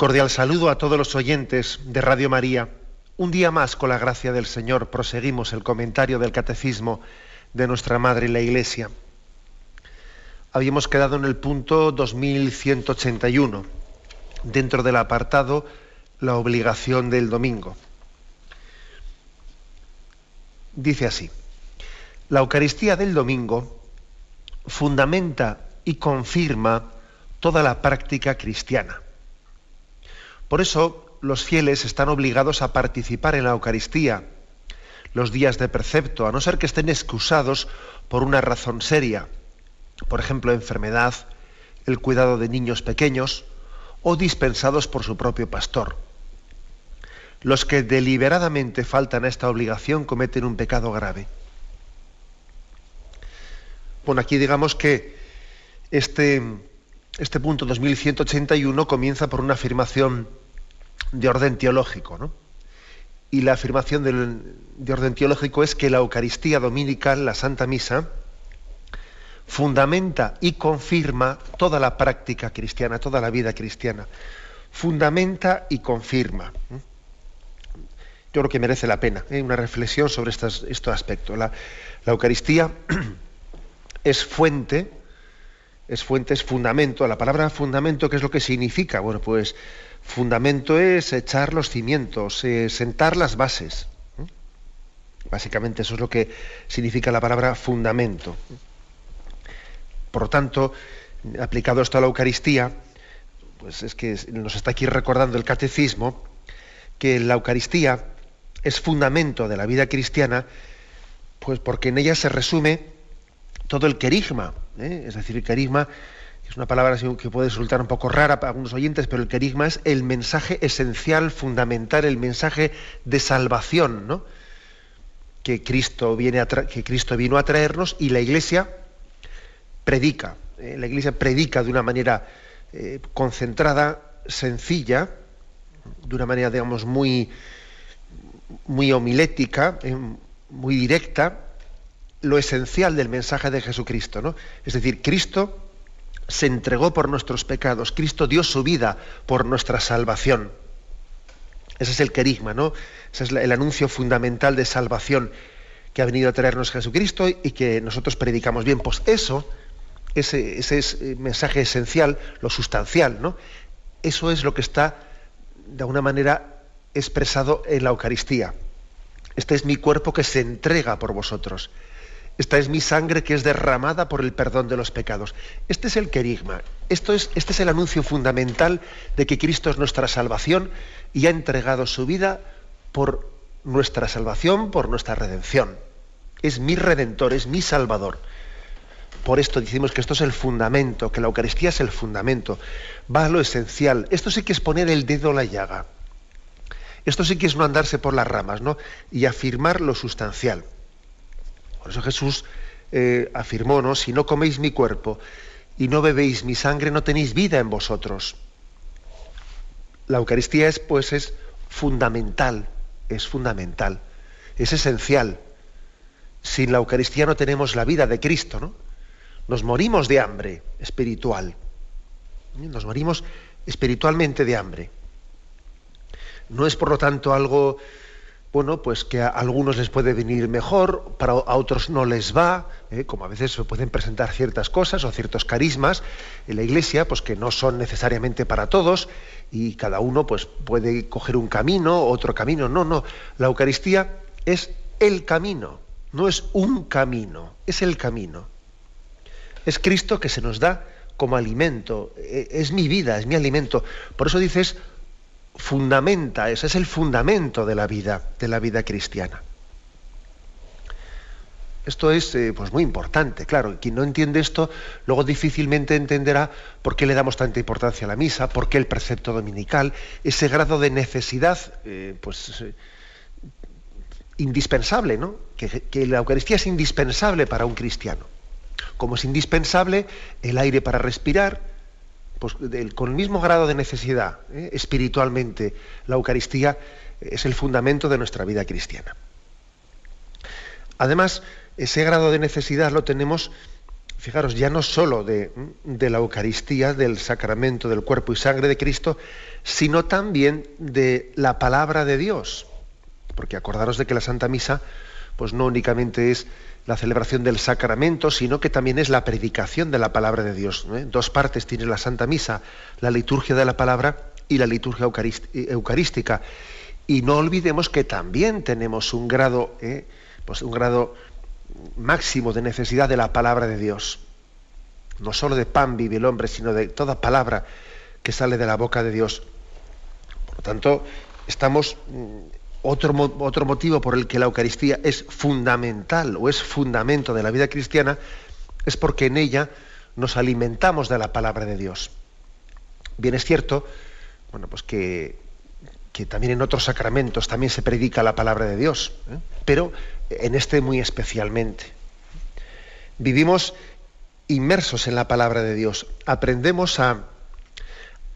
Cordial saludo a todos los oyentes de Radio María. Un día más, con la gracia del Señor, proseguimos el comentario del Catecismo de nuestra Madre la Iglesia. Habíamos quedado en el punto 2181, dentro del apartado La obligación del domingo. Dice así, la Eucaristía del domingo fundamenta y confirma toda la práctica cristiana por eso los fieles están obligados a participar en la Eucaristía los días de precepto, a no ser que estén excusados por una razón seria, por ejemplo, enfermedad, el cuidado de niños pequeños o dispensados por su propio pastor. Los que deliberadamente faltan a esta obligación cometen un pecado grave. Bueno, aquí digamos que este, este punto 2181 comienza por una afirmación de orden teológico. ¿no? Y la afirmación de orden teológico es que la Eucaristía dominical, la Santa Misa, fundamenta y confirma toda la práctica cristiana, toda la vida cristiana. Fundamenta y confirma. Yo creo que merece la pena ¿eh? una reflexión sobre estos, aspectos. La Eucaristía es fuente, es fuente, es fundamento. La palabra fundamento, ¿qué es lo que significa? Bueno, pues Fundamento es echar los cimientos, eh, sentar las bases. Básicamente eso es lo que significa la palabra fundamento. Por lo tanto, aplicado esto a la Eucaristía, pues es que nos está aquí recordando el catecismo que la Eucaristía es fundamento de la vida cristiana, pues porque en ella se resume todo el querigma, ¿eh? es decir, el querigma es una palabra que puede resultar un poco rara para algunos oyentes, pero el querigma es el mensaje esencial, fundamental, el mensaje de salvación, ¿no? que, Cristo viene que Cristo vino a traernos y la Iglesia predica. Eh, la Iglesia predica de una manera eh, concentrada, sencilla, de una manera, digamos, muy, muy homilética, muy directa, lo esencial del mensaje de Jesucristo. ¿no? Es decir, Cristo se entregó por nuestros pecados, Cristo dio su vida por nuestra salvación. Ese es el querigma, ¿no? Ese es el anuncio fundamental de salvación que ha venido a traernos Jesucristo y que nosotros predicamos bien. Pues eso, ese, ese es el mensaje esencial, lo sustancial, ¿no? Eso es lo que está, de alguna manera, expresado en la Eucaristía. Este es mi cuerpo que se entrega por vosotros. Esta es mi sangre que es derramada por el perdón de los pecados. Este es el querigma. Esto es, este es el anuncio fundamental de que Cristo es nuestra salvación y ha entregado su vida por nuestra salvación, por nuestra redención. Es mi redentor, es mi salvador. Por esto decimos que esto es el fundamento, que la Eucaristía es el fundamento. Va a lo esencial. Esto sí que es poner el dedo en la llaga. Esto sí que es no andarse por las ramas, ¿no? Y afirmar lo sustancial. Por eso Jesús eh, afirmó, ¿no? Si no coméis mi cuerpo y no bebéis mi sangre, no tenéis vida en vosotros. La Eucaristía es, pues, es fundamental, es fundamental, es esencial. Sin la Eucaristía no tenemos la vida de Cristo, ¿no? Nos morimos de hambre espiritual. Nos morimos espiritualmente de hambre. No es, por lo tanto, algo bueno, pues que a algunos les puede venir mejor, para a otros no les va, ¿eh? como a veces se pueden presentar ciertas cosas o ciertos carismas en la iglesia, pues que no son necesariamente para todos y cada uno pues puede coger un camino, otro camino. No, no, la Eucaristía es el camino, no es un camino, es el camino. Es Cristo que se nos da como alimento, e, es mi vida, es mi alimento. Por eso dices, fundamenta, ese es el fundamento de la vida, de la vida cristiana. Esto es eh, pues muy importante, claro. Quien no entiende esto, luego difícilmente entenderá por qué le damos tanta importancia a la misa, por qué el precepto dominical, ese grado de necesidad, eh, pues eh, indispensable, ¿no? Que, la Eucaristía es indispensable para un cristiano. Como es indispensable el aire para respirar, pues con el mismo grado de necesidad espiritualmente, la Eucaristía es el fundamento de nuestra vida cristiana. Además, ese grado de necesidad lo tenemos, fijaros, ya no solo de, la Eucaristía, del sacramento del cuerpo y sangre de Cristo, sino también de la palabra de Dios. Porque acordaros de que la Santa Misa, pues no únicamente es la celebración del sacramento, sino que también es la predicación de la palabra de Dios. ¿eh? Dos partes tiene la Santa Misa, la liturgia de la palabra y la liturgia eucarística. Y no olvidemos que también tenemos un grado, ¿eh? pues un grado máximo de necesidad de la palabra de Dios. No solo de pan vive el hombre, sino de toda palabra que sale de la boca de Dios. Por lo tanto, estamos mm, otro, otro motivo por el que la Eucaristía es fundamental o es fundamento de la vida cristiana es porque en ella nos alimentamos de la palabra de Dios. Bien es cierto, bueno, pues que, que también en otros sacramentos también se predica la palabra de Dios, ¿eh? pero en este muy especialmente. Vivimos inmersos en la palabra de Dios, aprendemos a,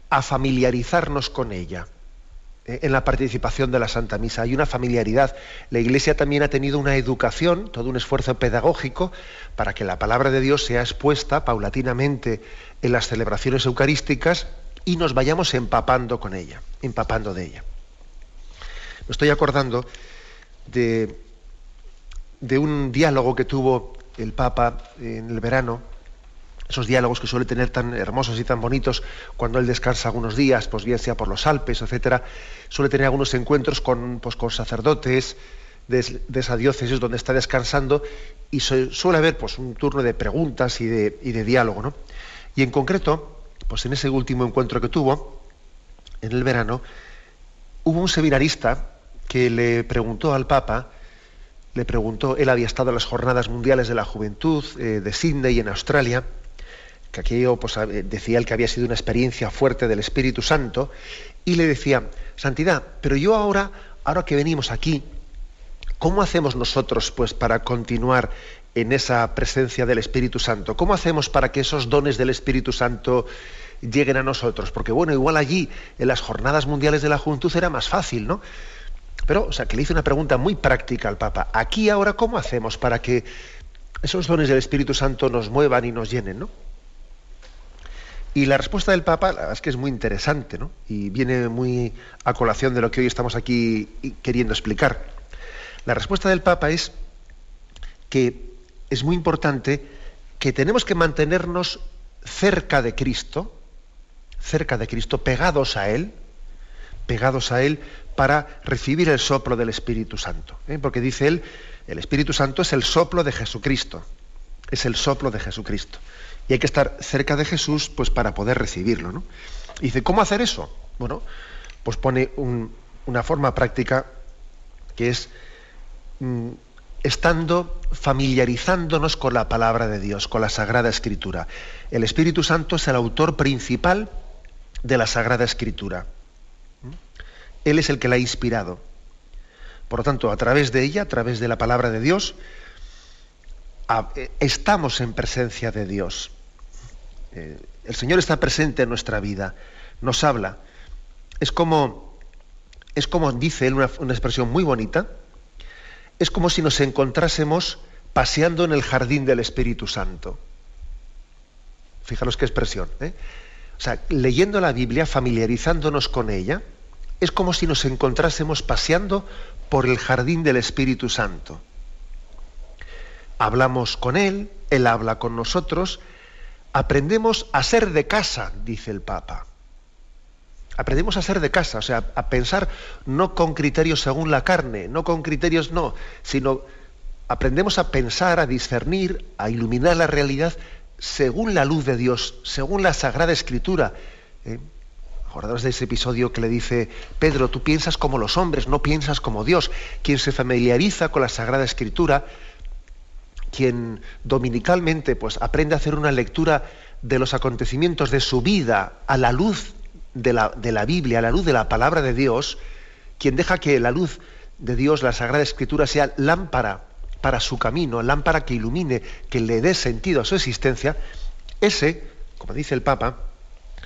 a familiarizarnos con ella en la participación de la Santa Misa. Hay una familiaridad. La Iglesia también ha tenido una educación, todo un esfuerzo pedagógico para que la palabra de Dios sea expuesta paulatinamente en las celebraciones eucarísticas y nos vayamos empapando con ella, empapando de ella. Me estoy acordando de de un diálogo que tuvo el Papa en el verano, esos diálogos que suele tener tan hermosos y tan bonitos cuando él descansa algunos días, pues bien sea por los Alpes, etcétera, suele tener algunos encuentros con, pues, con sacerdotes de, esa diócesis donde está descansando y suele haber pues, un turno de preguntas y de, diálogo. ¿no? Y en concreto, pues en ese último encuentro que tuvo, en el verano, hubo un seminarista que le preguntó al Papa le preguntó, él había estado en las Jornadas Mundiales de la Juventud eh, de Sydney en Australia, que aquello pues, decía él que había sido una experiencia fuerte del Espíritu Santo, y le decía, Santidad, pero yo ahora, ahora que venimos aquí, ¿cómo hacemos nosotros pues para continuar en esa presencia del Espíritu Santo? ¿Cómo hacemos para que esos dones del Espíritu Santo lleguen a nosotros? Porque bueno, igual allí, en las Jornadas Mundiales de la Juventud, era más fácil, ¿no? Pero, o sea, que le hice una pregunta muy práctica al Papa. Aquí ahora, ¿cómo hacemos para que esos dones del Espíritu Santo nos muevan y nos llenen, ¿no? Y la respuesta del Papa, la verdad es que es muy interesante, ¿no? Y viene muy a colación de lo que hoy estamos aquí queriendo explicar. La respuesta del Papa es que es muy importante que tenemos que mantenernos cerca de Cristo, cerca de Cristo, pegados a Él, pegados a Él para recibir el soplo del Espíritu Santo. ¿eh? Porque dice él, el Espíritu Santo es el soplo de Jesucristo. Es el soplo de Jesucristo. Y hay que estar cerca de Jesús pues, para poder recibirlo. ¿no? Y dice, ¿cómo hacer eso? Bueno, pues pone una forma práctica que es mm, estando familiarizándonos con la palabra de Dios, con la Sagrada Escritura. El Espíritu Santo es el autor principal de la Sagrada Escritura. Él es el que la ha inspirado. Por lo tanto, a través de ella, a través de la palabra de Dios, eh, estamos en presencia de Dios. Eh, el Señor está presente en nuestra vida, nos habla. Es como, es como dice él una, expresión muy bonita, es como si nos encontrásemos paseando en el jardín del Espíritu Santo. Fijaros qué expresión. ¿eh? O sea, leyendo la Biblia, familiarizándonos con ella, es como si nos encontrásemos paseando por el jardín del Espíritu Santo. Hablamos con Él, Él habla con nosotros, aprendemos a ser de casa, dice el Papa. Aprendemos a ser de casa, o sea, a pensar no con criterios según la carne, no con criterios no, sino aprendemos a pensar, a discernir, a iluminar la realidad según la luz de Dios, según la Sagrada Escritura. ¿eh? De ese episodio que le dice, Pedro, tú piensas como los hombres, no piensas como Dios. Quien se familiariza con la Sagrada Escritura quien dominicalmente pues, aprende a hacer una lectura de los acontecimientos de su vida a la luz de la, de la Biblia, a la luz de la palabra de Dios, quien deja que la luz de Dios, la Sagrada Escritura, sea lámpara para su camino, lámpara que ilumine, que le dé sentido a su existencia, ese, como dice el Papa,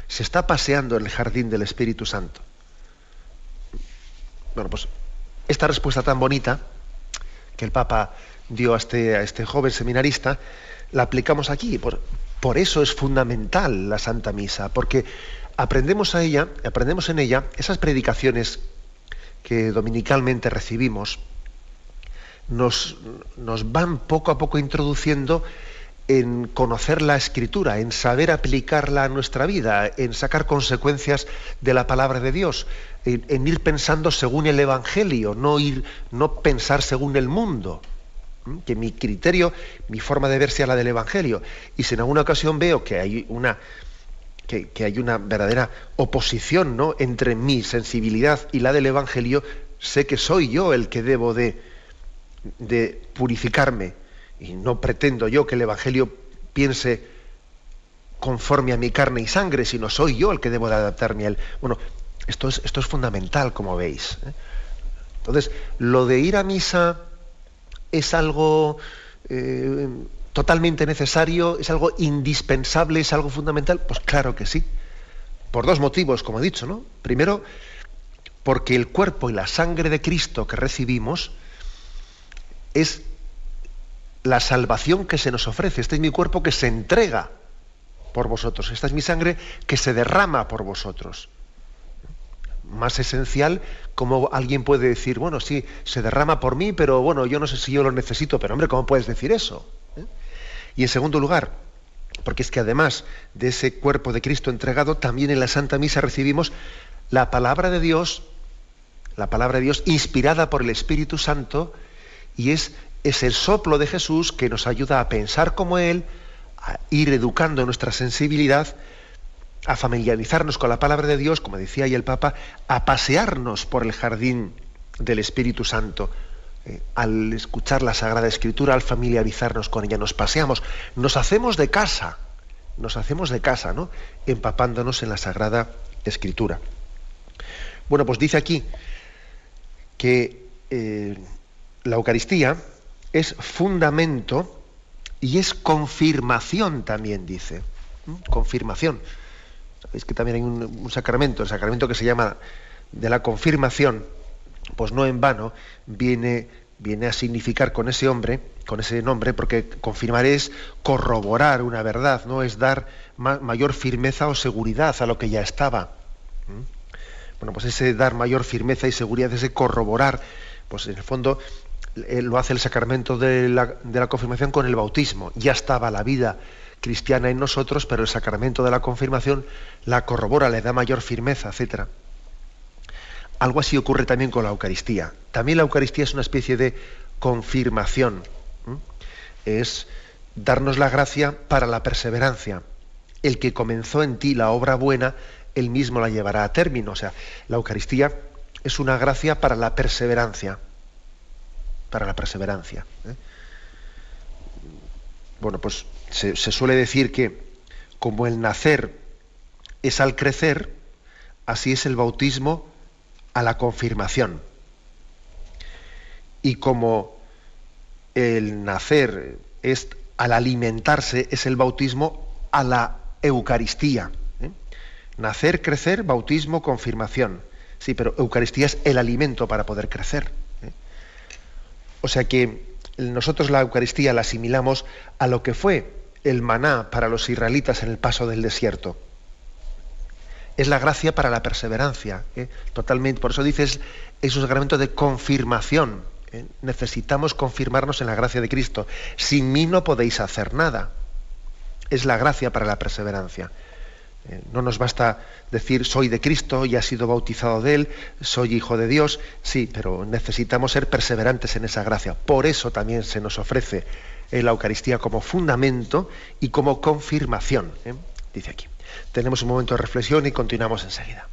se está paseando en el jardín del Espíritu Santo. Bueno, pues esta respuesta tan bonita que el Papa dio a este, a este joven seminarista, la aplicamos aquí. Por, por eso es fundamental la Santa Misa, porque aprendemos a ella, aprendemos en ella esas predicaciones que dominicalmente recibimos, nos, nos van poco a poco introduciendo en conocer la escritura, en saber aplicarla a nuestra vida, en sacar consecuencias de la palabra de Dios, en, ir pensando según el Evangelio, no, ir, no pensar según el mundo. Que mi criterio, mi forma de ver sea la del Evangelio. Y si en alguna ocasión veo que hay una, que, hay una verdadera oposición ¿no? entre mi sensibilidad y la del Evangelio, sé que soy yo el que debo de, de purificarme y no pretendo yo que el Evangelio piense conforme a mi carne y sangre, sino soy yo el que debo de adaptarme a él. Bueno, esto es, esto es fundamental, como veis. ¿eh? Entonces, lo de ir a misa es algo eh, totalmente necesario, es algo indispensable, es algo fundamental. Pues claro que sí. Por dos motivos, como he dicho, ¿no? Primero, porque el cuerpo y la sangre de Cristo que recibimos es la salvación que se nos ofrece. Este es mi cuerpo que se entrega por vosotros. Esta es mi sangre que se derrama por vosotros. Más esencial, como alguien puede decir, bueno, sí, se derrama por mí, pero bueno, yo no sé si yo lo necesito, pero hombre, ¿cómo puedes decir eso? ¿Eh? Y en segundo lugar, porque es que además de ese cuerpo de Cristo entregado, también en la Santa Misa recibimos la palabra de Dios, la palabra de Dios inspirada por el Espíritu Santo, y es es el soplo de Jesús que nos ayuda a pensar como Él, a ir educando nuestra sensibilidad, a familiarizarnos con la palabra de Dios, como decía ahí el Papa, a pasearnos por el jardín del Espíritu Santo. Eh, al escuchar la Sagrada Escritura, al familiarizarnos con ella, nos paseamos, nos hacemos de casa, nos hacemos de casa, ¿no? Empapándonos en la Sagrada Escritura. Bueno, pues dice aquí que eh, la Eucaristía, es fundamento y es confirmación también, dice. ¿Mm? Confirmación. Sabéis que también hay un, sacramento, el sacramento que se llama de la confirmación, pues no en vano viene, viene a significar con ese hombre, con ese nombre, porque confirmar es corroborar una verdad, no es dar mayor firmeza o seguridad a lo que ya estaba. Bueno, pues ese dar mayor firmeza y seguridad, ese corroborar, pues en el fondo lo hace el sacramento de la, confirmación con el bautismo. Ya estaba la vida cristiana en nosotros, pero el sacramento de la confirmación la corrobora, le da mayor firmeza, etc. Algo así ocurre también con la Eucaristía. También la Eucaristía es una especie de confirmación. Es darnos la gracia para la perseverancia. El que comenzó en ti la obra buena, él mismo la llevará a término. O sea, la Eucaristía es una gracia para la perseverancia para la perseverancia. ¿Eh? Bueno, pues se, suele decir que como el nacer es al crecer, así es el bautismo a la confirmación. Y como el nacer es al alimentarse, es el bautismo a la Eucaristía. ¿eh? Nacer, crecer, bautismo, confirmación. Sí, pero Eucaristía es el alimento para poder crecer. O sea que nosotros la Eucaristía la asimilamos a lo que fue el maná para los israelitas en el paso del desierto. Es la gracia para la perseverancia, ¿eh? totalmente. Por eso dices, es un sacramento de confirmación. ¿eh? Necesitamos confirmarnos en la gracia de Cristo. Sin mí no podéis hacer nada. Es la gracia para la perseverancia. Eh, no nos basta decir soy de Cristo y ha sido bautizado de Él, soy hijo de Dios, sí, pero necesitamos ser perseverantes en esa gracia. Por eso también se nos ofrece eh, la Eucaristía como fundamento y como confirmación, ¿eh? dice aquí. Tenemos un momento de reflexión y continuamos enseguida.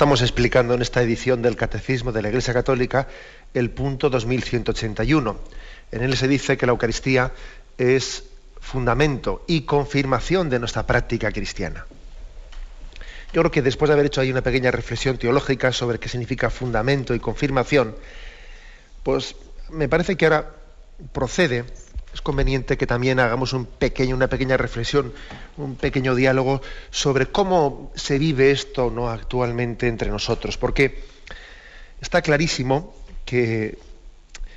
Estamos explicando en esta edición del Catecismo de la Iglesia Católica el punto 2181. En él se dice que la Eucaristía es fundamento y confirmación de nuestra práctica cristiana. Yo creo que después de haber hecho ahí una pequeña reflexión teológica sobre qué significa fundamento y confirmación, pues me parece que ahora procede, es conveniente que también hagamos un pequeño, una pequeña reflexión, un pequeño diálogo sobre cómo se vive esto ¿no? actualmente entre nosotros, porque está clarísimo que,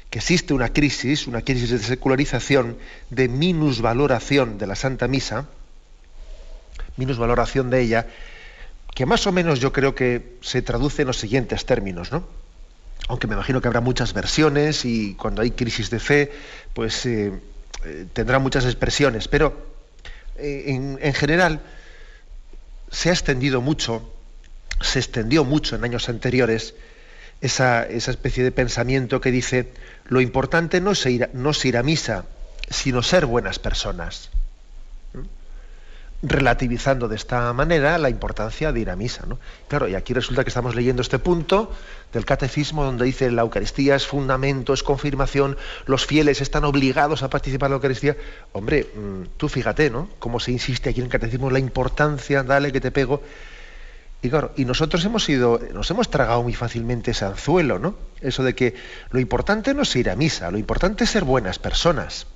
que existe una crisis, una crisis de secularización, de minusvaloración de la Santa Misa, minusvaloración de ella, que más o menos yo creo que se traduce en los siguientes términos, ¿no? Aunque me imagino que habrá muchas versiones y cuando hay crisis de fe, pues eh, eh, tendrá muchas expresiones, pero eh, en, general se ha extendido mucho, se extendió mucho en años anteriores esa, especie de pensamiento que dice lo importante no es no es ir a misa, sino ser buenas personas relativizando de esta manera la importancia de ir a misa. ¿no? Claro, y aquí resulta que estamos leyendo este punto del catecismo donde dice la Eucaristía es fundamento, es confirmación, los fieles están obligados a participar en la Eucaristía. Hombre, mm, tú fíjate, ¿no? Cómo se insiste aquí en el catecismo la importancia, dale que te pego. Y claro, y nosotros hemos ido, nos hemos tragado muy fácilmente ese anzuelo, ¿no? Eso de que lo importante no es ir a misa, lo importante es ser buenas personas.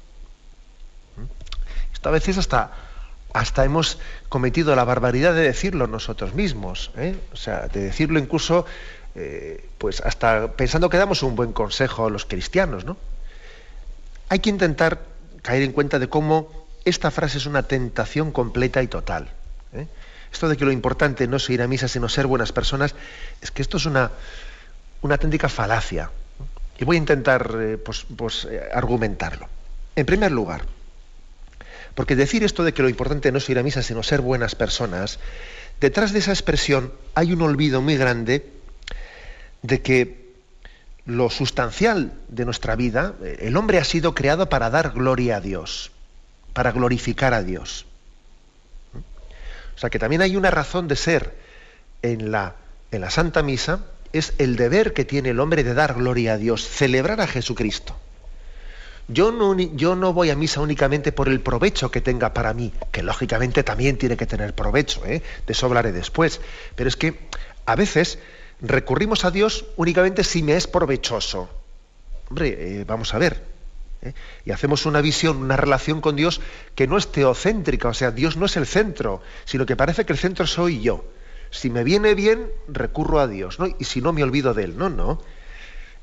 ¿Mm? Esto a veces hasta hasta hemos cometido la barbaridad de decirlo nosotros mismos, ¿eh? o sea, de decirlo incluso, eh, pues hasta pensando que damos un buen consejo a los cristianos, ¿no? Hay que intentar caer en cuenta de cómo esta frase es una tentación completa y total. ¿eh? Esto de que lo importante no es ir a misa, sino ser buenas personas, es que esto es una, una auténtica falacia. Y voy a intentar pues, pues, argumentarlo. En primer lugar, porque decir esto de que lo importante no es ir a misa, sino ser buenas personas, detrás de esa expresión hay un olvido muy grande de que lo sustancial de nuestra vida, el hombre ha sido creado para dar gloria a Dios, para glorificar a Dios. O sea que también hay una razón de ser en la, en la Santa Misa, es el deber que tiene el hombre de dar gloria a Dios, celebrar a Jesucristo. Yo no, voy a misa únicamente por el provecho que tenga para mí, que lógicamente también tiene que tener provecho, ¿eh? de eso hablaré después, pero es que a veces recurrimos a Dios únicamente si me es provechoso. Hombre, eh, vamos a ver, ¿eh? y hacemos una visión, una relación con Dios que no es teocéntrica, o sea, Dios no es el centro, sino que parece que el centro soy yo. Si me viene bien, recurro a Dios, ¿no? Y si no, me olvido de Él. No, no.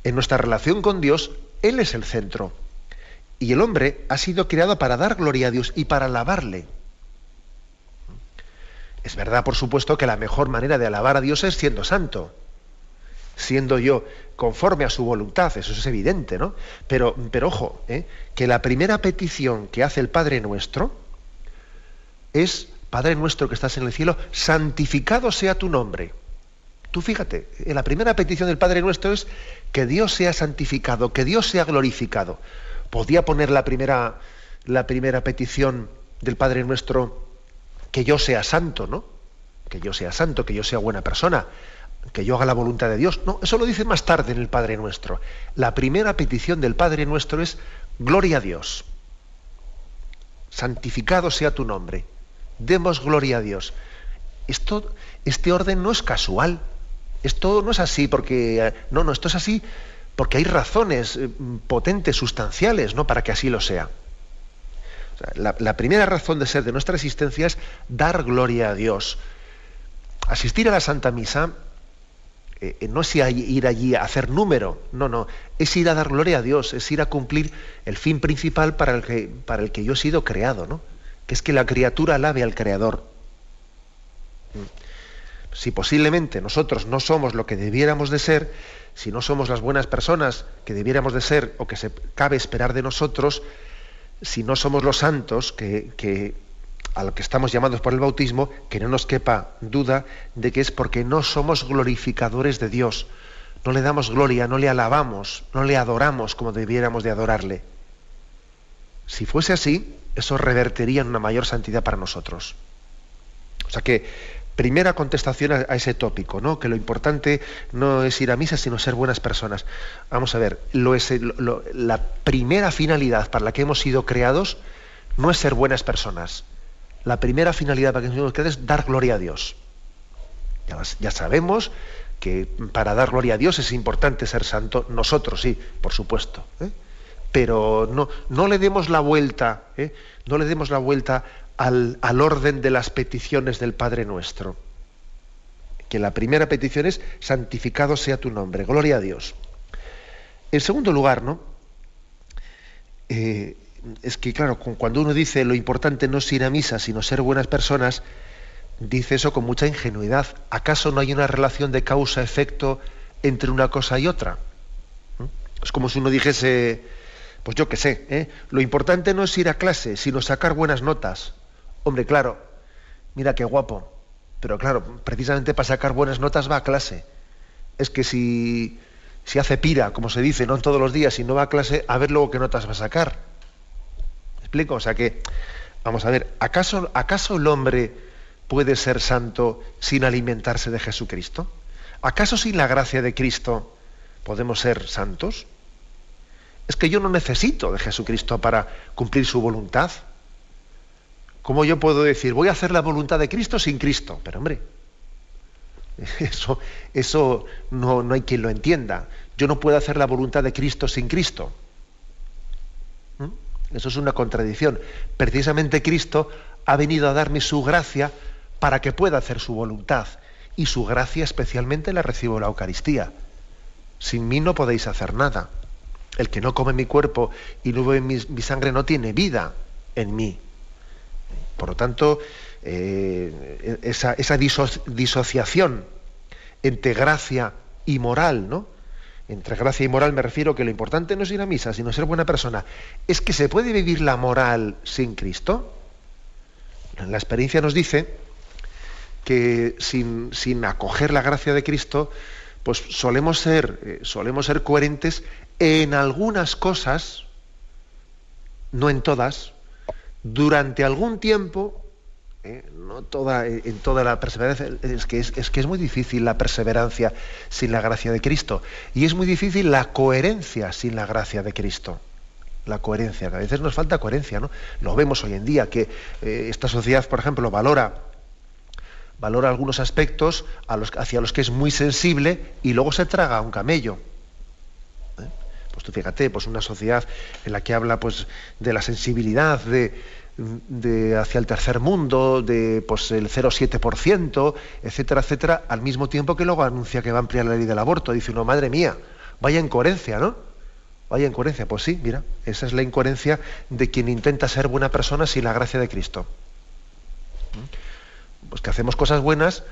En nuestra relación con Dios, Él es el centro. Y el hombre ha sido creado para dar gloria a Dios y para alabarle. Es verdad, por supuesto, que la mejor manera de alabar a Dios es siendo santo, siendo yo conforme a su voluntad, eso es evidente, ¿no? Pero, pero ojo, ¿eh? que la primera petición que hace el Padre nuestro es, Padre nuestro que estás en el cielo, santificado sea tu nombre. Tú fíjate, la primera petición del Padre nuestro es que Dios sea santificado, que Dios sea glorificado podía poner la primera, la primera petición del Padre Nuestro, que yo sea santo, ¿no? Que yo sea santo, que yo sea buena persona, que yo haga la voluntad de Dios. No, eso lo dice más tarde en el Padre Nuestro. La primera petición del Padre Nuestro es gloria a Dios. Santificado sea tu nombre. Demos gloria a Dios. Esto, este orden no es casual. Esto no es así porque. No, no, esto es así porque hay razones eh, potentes, sustanciales, ¿no? para que así lo sea. la, primera razón de ser de nuestra existencia es dar gloria a Dios. Asistir a la Santa Misa eh, eh, no es ir allí a hacer número, no, no, es ir a dar gloria a Dios, es ir a cumplir el fin principal para el que, para el que yo he sido creado, ¿no? que es que la criatura alabe al Creador. Si posiblemente nosotros no somos lo que debiéramos de ser, si no somos las buenas personas que debiéramos de ser o que se cabe esperar de nosotros, si no somos los santos que, a lo que estamos llamados por el bautismo, que no nos quepa duda de que es porque no somos glorificadores de Dios. No le damos gloria, no le alabamos, no le adoramos como debiéramos de adorarle. Si fuese así, eso revertiría en una mayor santidad para nosotros. O sea que primera contestación a, ese tópico, ¿no? Que lo importante no es ir a misa, sino ser buenas personas. Vamos a ver, lo es, la primera finalidad para la que hemos sido creados no es ser buenas personas. La primera finalidad para la que hemos sido creados es dar gloria a Dios. Ya, sabemos que para dar gloria a Dios es importante ser santo. Nosotros sí, por supuesto. ¿eh? Pero no, no le demos la vuelta, ¿eh? no le demos la vuelta al, orden de las peticiones del Padre nuestro. Que la primera petición es santificado sea tu nombre, gloria a Dios. En segundo lugar, ¿no? Eh, es que, claro, cuando uno dice lo importante no es ir a misa, sino ser buenas personas, dice eso con mucha ingenuidad. ¿Acaso no hay una relación de causa-efecto entre una cosa y otra? ¿Mm? Es como si uno dijese, pues yo qué sé, ¿eh? lo importante no es ir a clase, sino sacar buenas notas. Hombre, claro, mira qué guapo. Pero claro, precisamente para sacar buenas notas va a clase. Es que si, si hace pira, como se dice, no todos los días, y no va a clase, a ver luego qué notas va a sacar. ¿Me explico? O sea que, vamos a ver, ¿acaso, ¿acaso el hombre puede ser santo sin alimentarse de Jesucristo? ¿Acaso sin la gracia de Cristo podemos ser santos? Es que yo no necesito de Jesucristo para cumplir su voluntad. ¿Cómo yo puedo decir, voy a hacer la voluntad de Cristo sin Cristo? Pero hombre, eso, eso no, no hay quien lo entienda. Yo no puedo hacer la voluntad de Cristo sin Cristo. ¿Mm? Eso es una contradicción. Precisamente Cristo ha venido a darme su gracia para que pueda hacer su voluntad. Y su gracia especialmente la recibo en la Eucaristía. Sin mí no podéis hacer nada. El que no come mi cuerpo y no bebe mi sangre no tiene vida en mí. Por lo tanto, eh, esa, disociación entre gracia y moral, ¿no? Entre gracia y moral me refiero que lo importante no es ir a misa, sino ser buena persona. ¿Es que se puede vivir la moral sin Cristo? La experiencia nos dice que sin, acoger la gracia de Cristo, pues solemos ser, eh, solemos ser coherentes en algunas cosas, no en todas, durante algún tiempo, eh, no toda, eh, en toda la perseverancia, es que es, que es muy difícil la perseverancia sin la gracia de Cristo. Y es muy difícil la coherencia sin la gracia de Cristo. La coherencia, a veces nos falta coherencia, ¿no? Lo vemos hoy en día, que eh, esta sociedad, por ejemplo, valora valora algunos aspectos a los, hacia los que es muy sensible y luego se traga un camello. Pues tú fíjate, pues una sociedad en la que habla pues de la sensibilidad de, hacia el tercer mundo, de pues el 0,7%, etcétera, etcétera, al mismo tiempo que luego anuncia que va a ampliar la ley del aborto. Dice uno, madre mía, vaya incoherencia, ¿no? Vaya incoherencia. Pues sí, mira, esa es la incoherencia de quien intenta ser buena persona sin la gracia de Cristo. Pues que hacemos cosas buenas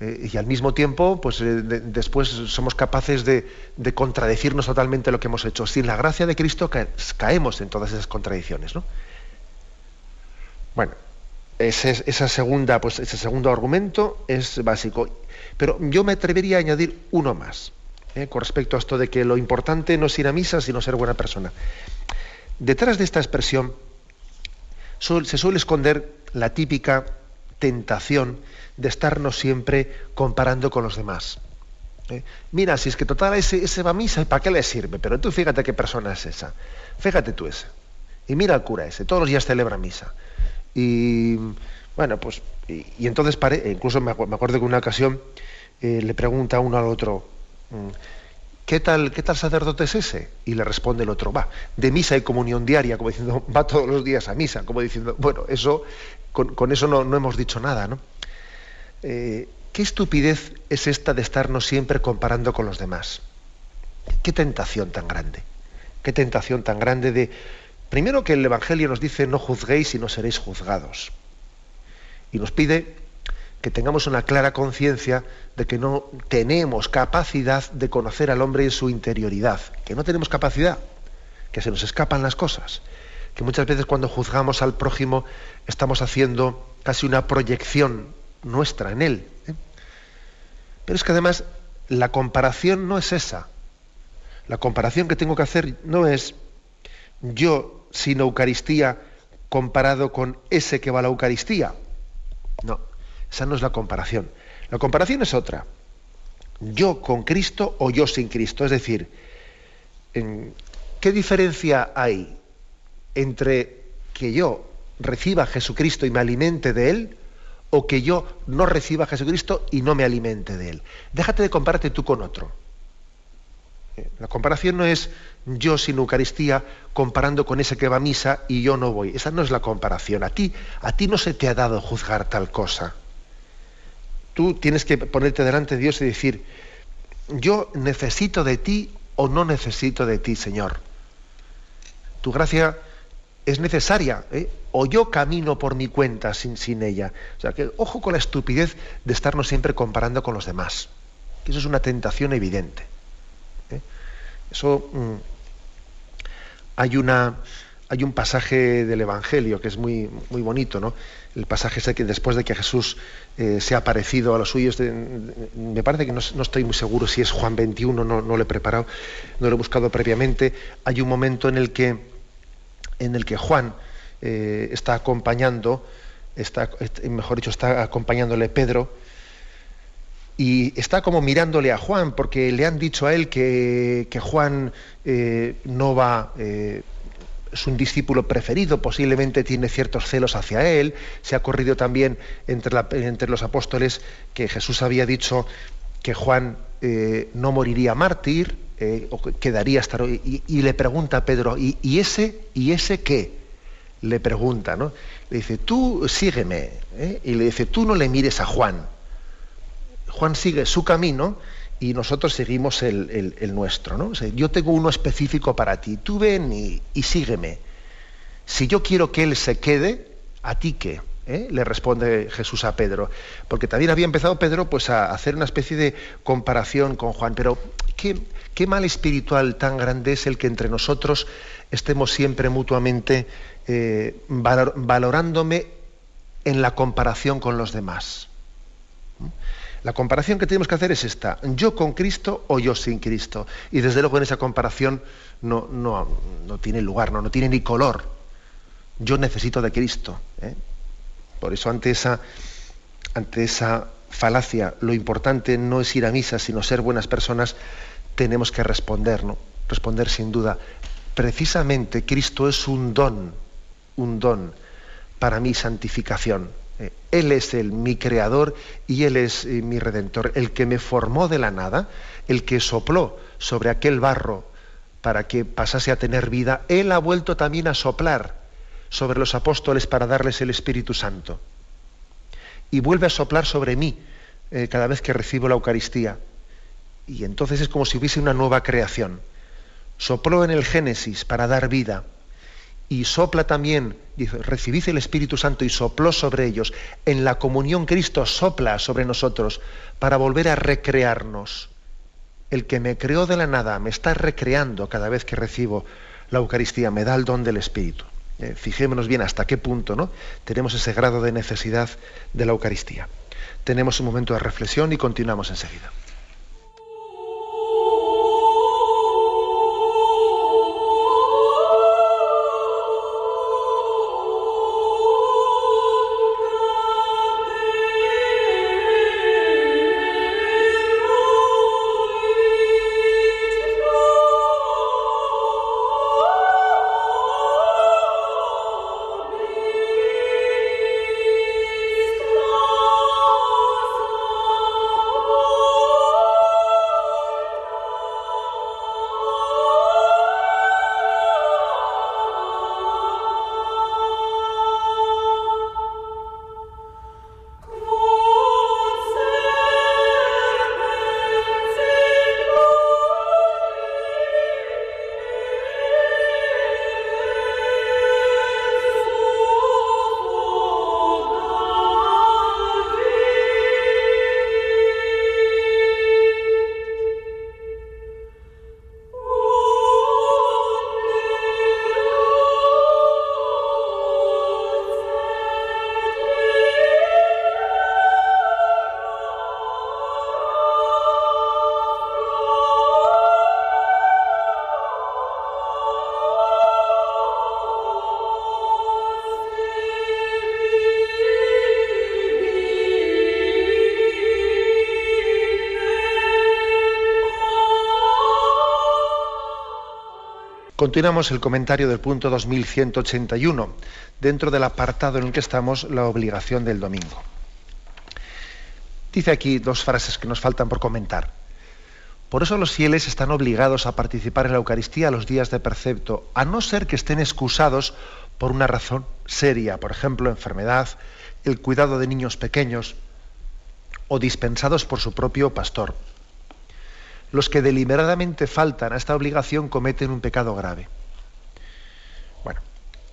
eh, y al mismo tiempo, pues eh, después somos capaces de, contradecirnos totalmente lo que hemos hecho. Sin la gracia de Cristo caemos en todas esas contradicciones. ¿no? Bueno, ese, esa segunda, pues, ese segundo argumento es básico. Pero yo me atrevería a añadir uno más, ¿eh? con respecto a esto de que lo importante no es ir a misa, sino ser buena persona. Detrás de esta expresión se suele esconder la típica tentación de estarnos siempre comparando con los demás. ¿Eh? Mira, si es que total ese, ese va a misa, ¿para qué le sirve? Pero tú fíjate qué persona es esa. Fíjate tú ese. Y mira al cura ese, todos los días celebra misa. Y bueno, pues, y, entonces pare, incluso me, acuerdo que una ocasión eh, le pregunta uno al otro, mm, ¿qué tal, ¿qué tal sacerdote es ese? Y le responde el otro, va, de misa y comunión diaria, como diciendo, va todos los días a misa, como diciendo, bueno, eso, con, eso no, hemos dicho nada, ¿no? Eh, ¿qué estupidez es esta de estarnos siempre comparando con los demás? Qué tentación tan grande. Qué tentación tan grande de, primero que el Evangelio nos dice no juzguéis y no seréis juzgados. Y nos pide que tengamos una clara conciencia de que no tenemos capacidad de conocer al hombre en su interioridad, que no tenemos capacidad, que se nos escapan las cosas, que muchas veces cuando juzgamos al prójimo estamos haciendo casi una proyección nuestra en Él. ¿eh? Pero es que además la comparación no es esa. La comparación que tengo que hacer no es yo sin Eucaristía comparado con ese que va a la Eucaristía. No. Esa no es la comparación. La comparación es otra. Yo con Cristo o yo sin Cristo. Es decir, ¿qué diferencia hay entre que yo reciba a Jesucristo y me alimente de Él o que yo no reciba a Jesucristo y no me alimente de Él? Déjate de compararte tú con otro. La comparación no es yo sin Eucaristía comparando con ese que va a misa y yo no voy. Esa no es la comparación. A ti, a ti no se te ha dado juzgar tal cosa. Tú tienes que ponerte delante de Dios y decir, yo necesito de ti o no necesito de ti, Señor. Tu gracia es necesaria, ¿eh? o yo camino por mi cuenta sin, sin ella. O sea, que ojo con la estupidez de estarnos siempre comparando con los demás. Eso es una tentación evidente. Eso mm, hay una hay un pasaje del Evangelio que es muy, muy bonito, ¿no? El pasaje ese que después de que Jesús eh, se ha aparecido a los suyos, me parece que no, estoy muy seguro si es Juan 21, no, no lo he preparado, no lo he buscado previamente. Hay un momento en el que, en el que Juan eh, está acompañando, está, mejor dicho, está acompañándole Pedro, y está como mirándole a Juan, porque le han dicho a él que, Juan eh, no va, eh, es un discípulo preferido, posiblemente tiene ciertos celos hacia él, se ha corrido también entre, entre los apóstoles que Jesús había dicho que Juan no moriría mártir, o quedaría hasta y, y, le pregunta a Pedro, ¿y, ¿y, ese, ¿y ese qué? Le pregunta, ¿no? Le dice, tú sígueme, y le dice, tú no le mires a Juan, Juan sigue su camino y nosotros seguimos el, nuestro. ¿no? yo tengo uno específico para ti, tú ven y, sígueme. Si yo quiero que él se quede, ¿a ti qué? ¿Eh? le responde Jesús a Pedro. Porque también había empezado Pedro pues, a hacer una especie de comparación con Juan. Pero ¿qué, mal espiritual tan grande es el que entre nosotros estemos siempre mutuamente eh, valorándome en la comparación con los demás. La comparación que tenemos que hacer es esta, yo con Cristo o yo sin Cristo. Y desde luego en esa comparación no, no, tiene lugar, no, no tiene ni color. Yo necesito de Cristo. ¿eh? Por eso ante esa, ante esa falacia, lo importante no es ir a misa, sino ser buenas personas, tenemos que responder, ¿no? Responder sin duda. Precisamente Cristo es un don, un don para mi santificación. Eh, él es el, mi creador y Él es eh, mi redentor, el que me formó de la nada, el que sopló sobre aquel barro para que pasase a tener vida, Él ha vuelto también a soplar sobre los apóstoles para darles el Espíritu Santo. Y vuelve a soplar sobre mí eh, cada vez que recibo la Eucaristía. Y entonces es como si hubiese una nueva creación. Sopló en el Génesis para dar vida y sopla también, dice, recibid el Espíritu Santo y sopló sobre ellos. En la comunión Cristo sopla sobre nosotros para volver a recrearnos. El que me creó de la nada me está recreando cada vez que recibo la Eucaristía, me da el don del Espíritu. Eh, fijémonos bien hasta qué punto ¿no? tenemos ese grado de necesidad de la Eucaristía. Tenemos un momento de reflexión y continuamos enseguida. Continuamos el comentario del punto 2181, dentro del apartado en el que estamos, la obligación del domingo. Dice aquí dos frases que nos faltan por comentar. Por eso los fieles están obligados a participar en la Eucaristía los días de precepto, a no ser que estén excusados por una razón seria, por ejemplo, enfermedad, el cuidado de niños pequeños o dispensados por su propio pastor los que deliberadamente faltan a esta obligación cometen un pecado grave. Bueno,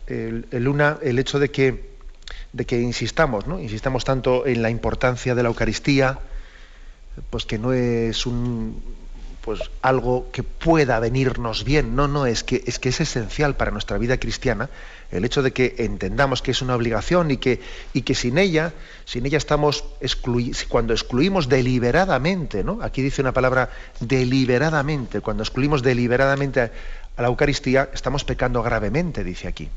el, el hecho de que, de que insistamos, ¿no? insistamos tanto en la importancia de la Eucaristía, pues que no es un, pues algo que pueda venirnos bien. No, no, es que, es esencial para nuestra vida cristiana el hecho de que entendamos que es una obligación y que, y que sin ella, sin ella estamos cuando excluimos deliberadamente, ¿no? Aquí dice una palabra deliberadamente, cuando excluimos deliberadamente a, la Eucaristía, estamos pecando gravemente, dice aquí.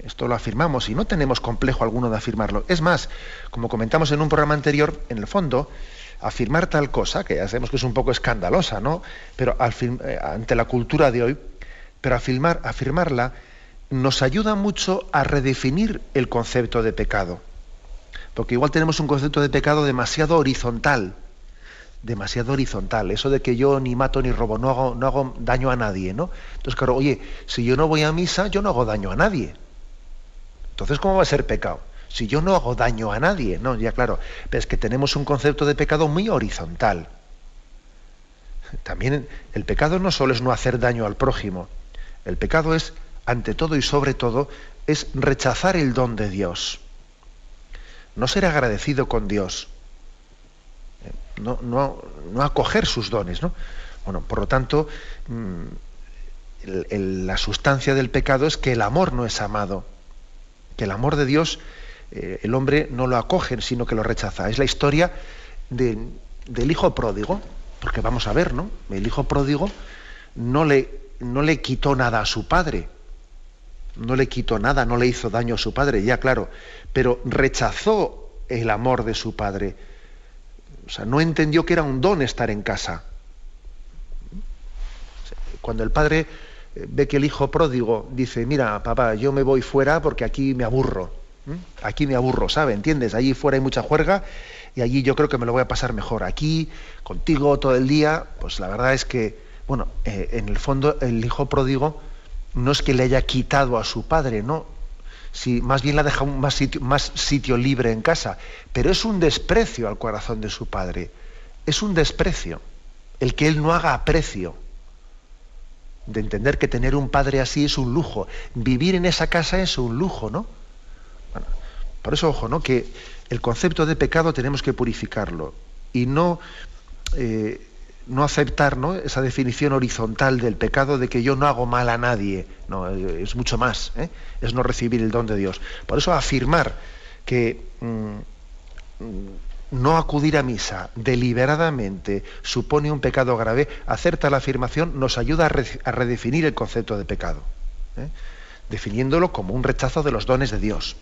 Esto lo afirmamos y no tenemos complejo alguno de afirmarlo. Es más, como comentamos en un programa anterior, en el fondo, afirmar tal cosa, que ya sabemos que es un poco escandalosa, ¿no? Pero eh, ante la cultura de hoy, pero afirmar, afirmarla nos ayuda mucho a redefinir el concepto de pecado. Porque igual tenemos un concepto de pecado demasiado horizontal, demasiado horizontal, eso de que yo ni mato ni robo, no hago, no hago daño a nadie, ¿no? Entonces, claro, oye, si yo no voy a misa, yo no hago daño a nadie. Entonces, ¿cómo va a ser pecado? Si yo no hago daño a nadie, no, ya claro, pero es que tenemos un concepto de pecado muy horizontal. También el pecado no solo es no hacer daño al prójimo, el pecado es, ante todo y sobre todo, es rechazar el don de Dios. No ser agradecido con Dios. No, no, acoger sus dones. ¿no? Bueno, por lo tanto, mm, la sustancia del pecado es que el amor no es amado. Que el amor de Dios eh, el hombre no lo acoge, sino que lo rechaza. Es la historia del hijo pródigo, porque vamos a ver, ¿no? El hijo pródigo no le, no le quitó nada a su padre, no le quitó nada, no le hizo daño a su padre, ya claro, pero rechazó el amor de su padre. O sea, no entendió que era un don estar en casa. Cuando el padre eh, ve que el hijo pródigo dice, mira, papá, yo me voy fuera porque aquí me aburro. Aquí me aburro, ¿sabe? ¿Entiendes? Allí fuera hay mucha juerga y allí yo creo que me lo voy a pasar mejor. Aquí, contigo todo el día, pues la verdad es que, bueno, eh, en el fondo el hijo pródigo no es que le haya quitado a su padre, ¿no? Si más bien le ha dejado más sitio, más sitio libre en casa, pero es un desprecio al corazón de su padre. Es un desprecio el que él no haga aprecio de entender que tener un padre así es un lujo, vivir en esa casa es un lujo, ¿no? Por eso, ojo, ¿no? que el concepto de pecado tenemos que purificarlo y no, eh, no aceptar esa definición horizontal del pecado de que yo no hago mal a nadie. No, es mucho más, ¿eh? es no recibir el don de Dios. Por eso afirmar que mm, no acudir a misa deliberadamente supone un pecado grave, acerta la afirmación, nos ayuda a, redefinir el concepto de pecado, ¿eh? definiéndolo como un rechazo de los dones de Dios.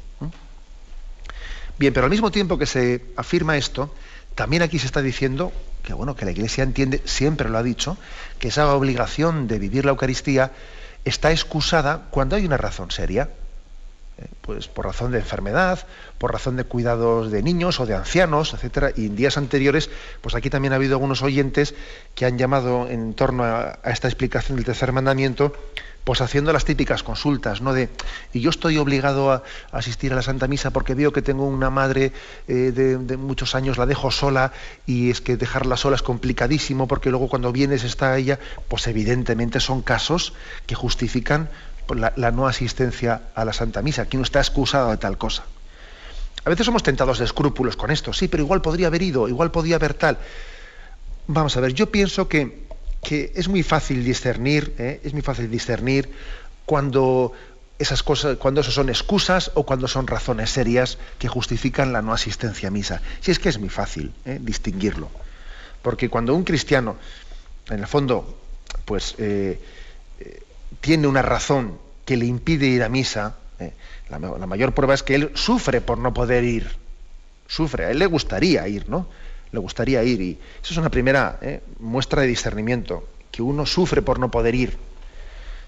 Bien, pero al mismo tiempo que se afirma esto, también aquí se está diciendo que bueno, que la Iglesia entiende, siempre lo ha dicho, que esa obligación de vivir la Eucaristía está excusada cuando hay una razón seria. Eh, pues por razón de enfermedad, por razón de cuidados de niños o de ancianos, etcétera. Y en días anteriores, pues aquí también ha habido algunos oyentes que han llamado en torno a esta explicación del tercer mandamiento pues haciendo las típicas consultas, ¿no? De, y yo estoy obligado a, asistir a la Santa Misa porque veo que tengo una madre eh, de, muchos años, la dejo sola y es que dejarla sola es complicadísimo porque luego cuando vienes está ella, pues evidentemente son casos que justifican pues, la, no asistencia a la Santa Misa. Aquí no está excusado de tal cosa. A veces somos tentados de escrúpulos con esto, sí, pero igual podría haber ido, igual podía haber tal. Vamos a ver, yo pienso que que es muy fácil discernir, ¿eh? es muy fácil discernir cuando esas cosas, cuando eso son excusas o cuando son razones serias que justifican la no asistencia a misa. Si es que es muy fácil ¿eh? distinguirlo. Porque cuando un cristiano, en el fondo, pues eh, tiene una razón que le impide ir a misa, la, la, mayor prueba es que él sufre por no poder ir. Sufre, a él le gustaría ir, ¿no? Le gustaría ir. Y eso es una primera ¿eh? muestra de discernimiento, que uno sufre por no poder ir.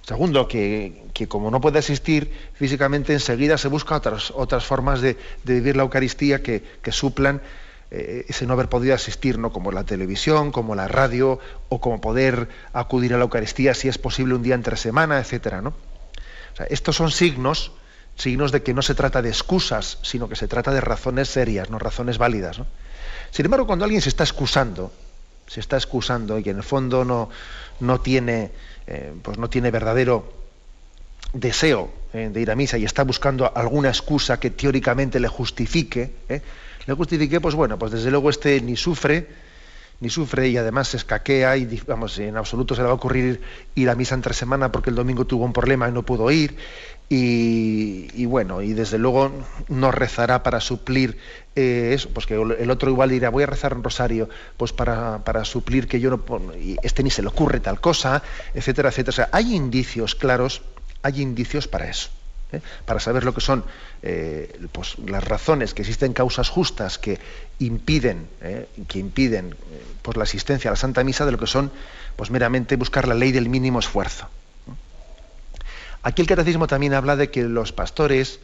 Segundo, que, como no puede asistir físicamente, enseguida se busca otras, otras formas de, vivir la Eucaristía que, suplan eh, ese no haber podido asistir, ¿no? como la televisión, como la radio, o como poder acudir a la Eucaristía si es posible un día entre semana, etcétera, ¿no? estos son signos, signos de que no se trata de excusas, sino que se trata de razones serias, no razones válidas. Sin embargo, cuando alguien se está excusando, se está excusando y en el fondo no, no tiene eh, pues no tiene verdadero deseo eh, de ir a misa y está buscando alguna excusa que teóricamente le justifique, ¿eh? le justifique, pues bueno, pues desde luego este ni sufre, ni sufre y además se escaquea y vamos, en absoluto se le va a ocurrir ir a misa entre semana porque el domingo tuvo un problema y no pudo ir y, bueno, y desde luego no rezará para suplir eh, eso, pues que el otro igual dirá, voy a rezar un rosario, pues para, suplir que yo no, y este ni se le ocurre tal cosa, etcétera, etcétera. O sea, hay indicios claros, hay indicios para eso. ¿eh? para saber lo que son eh, pues, las razones, que existen causas justas que impiden, que impiden pues, la asistencia a la Santa Misa de lo que son pues meramente buscar la ley del mínimo esfuerzo. Aquí el catecismo también habla de que los pastores,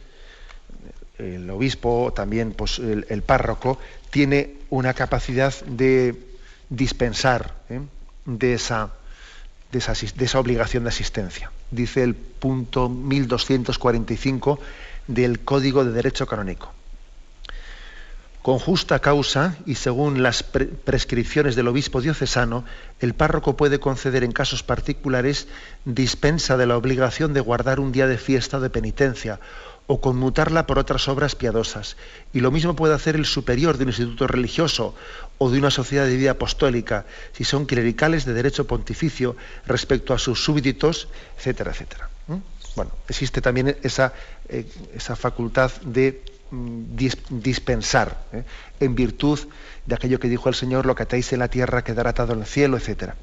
el obispo, también pues, el, párroco, tiene una capacidad de dispensar ¿eh? de, esa, de, esa, obligación de asistencia. Dice el punto 1245 del Código de Derecho Canónico con justa causa y según las prescripciones del obispo diocesano, el párroco puede conceder en casos particulares dispensa de la obligación de guardar un día de fiesta de penitencia o conmutarla por otras obras piadosas. Y lo mismo puede hacer el superior de un instituto religioso o de una sociedad de vida apostólica, si son clericales de derecho pontificio respecto a sus súbditos, etcétera, etcétera. Bueno, existe también esa, eh, esa facultad de dispensar, ¿eh? en virtud de aquello que dijo el Señor, lo que atáis en la tierra quedará atado en el cielo, etc.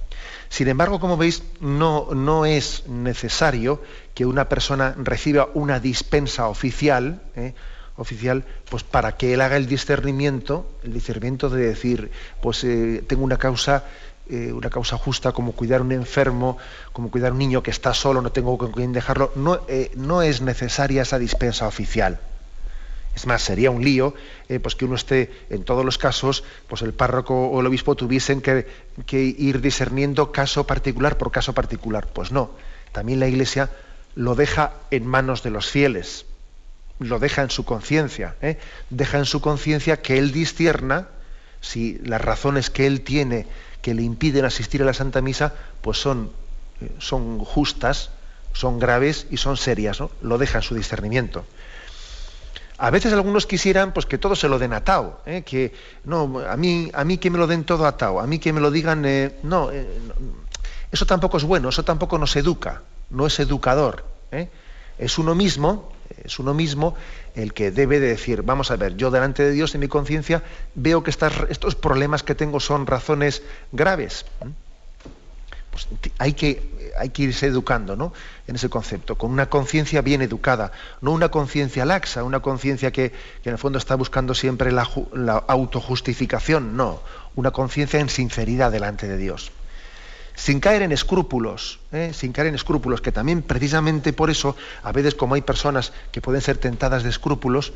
Sin embargo, como veis, no, no es necesario que una persona reciba una dispensa oficial, ¿eh? oficial, pues para que él haga el discernimiento, el discernimiento de decir, pues eh, tengo una causa una causa justa como cuidar a un enfermo, como cuidar a un niño que está solo, no tengo con quién dejarlo, no, no es necesaria esa dispensa oficial. Es más, sería un lío eh, pues que uno esté, en todos los casos, pues el párroco o el obispo tuviesen que, ir discerniendo caso particular por caso particular. Pues no, también la Iglesia lo deja en manos de los fieles, lo deja en su conciencia, ¿eh? deja en su conciencia que él discierna si las razones que él tiene que le impiden asistir a la Santa Misa, pues son, eh, justas, son graves y son serias. Lo deja en su discernimiento. A veces algunos quisieran pues, que todo se lo den atado, ¿eh? que no, a mí, a mí que me lo den todo atado, a mí que me lo digan, eh, no, eh, eso tampoco es bueno, eso tampoco nos educa, no es educador. Es uno mismo, es uno mismo el que debe de decir, vamos a ver, yo delante de Dios en mi conciencia veo que estos problemas que tengo son razones graves. Pues hay que, irse educando en ese concepto, con una conciencia bien educada, no una conciencia laxa, una conciencia que, en el fondo está buscando siempre la, autojustificación, no, una conciencia en sinceridad delante de Dios. Sin caer en escrúpulos, ¿eh? sin caer en escrúpulos, que también precisamente por eso, a veces como hay personas que pueden ser tentadas de escrúpulos,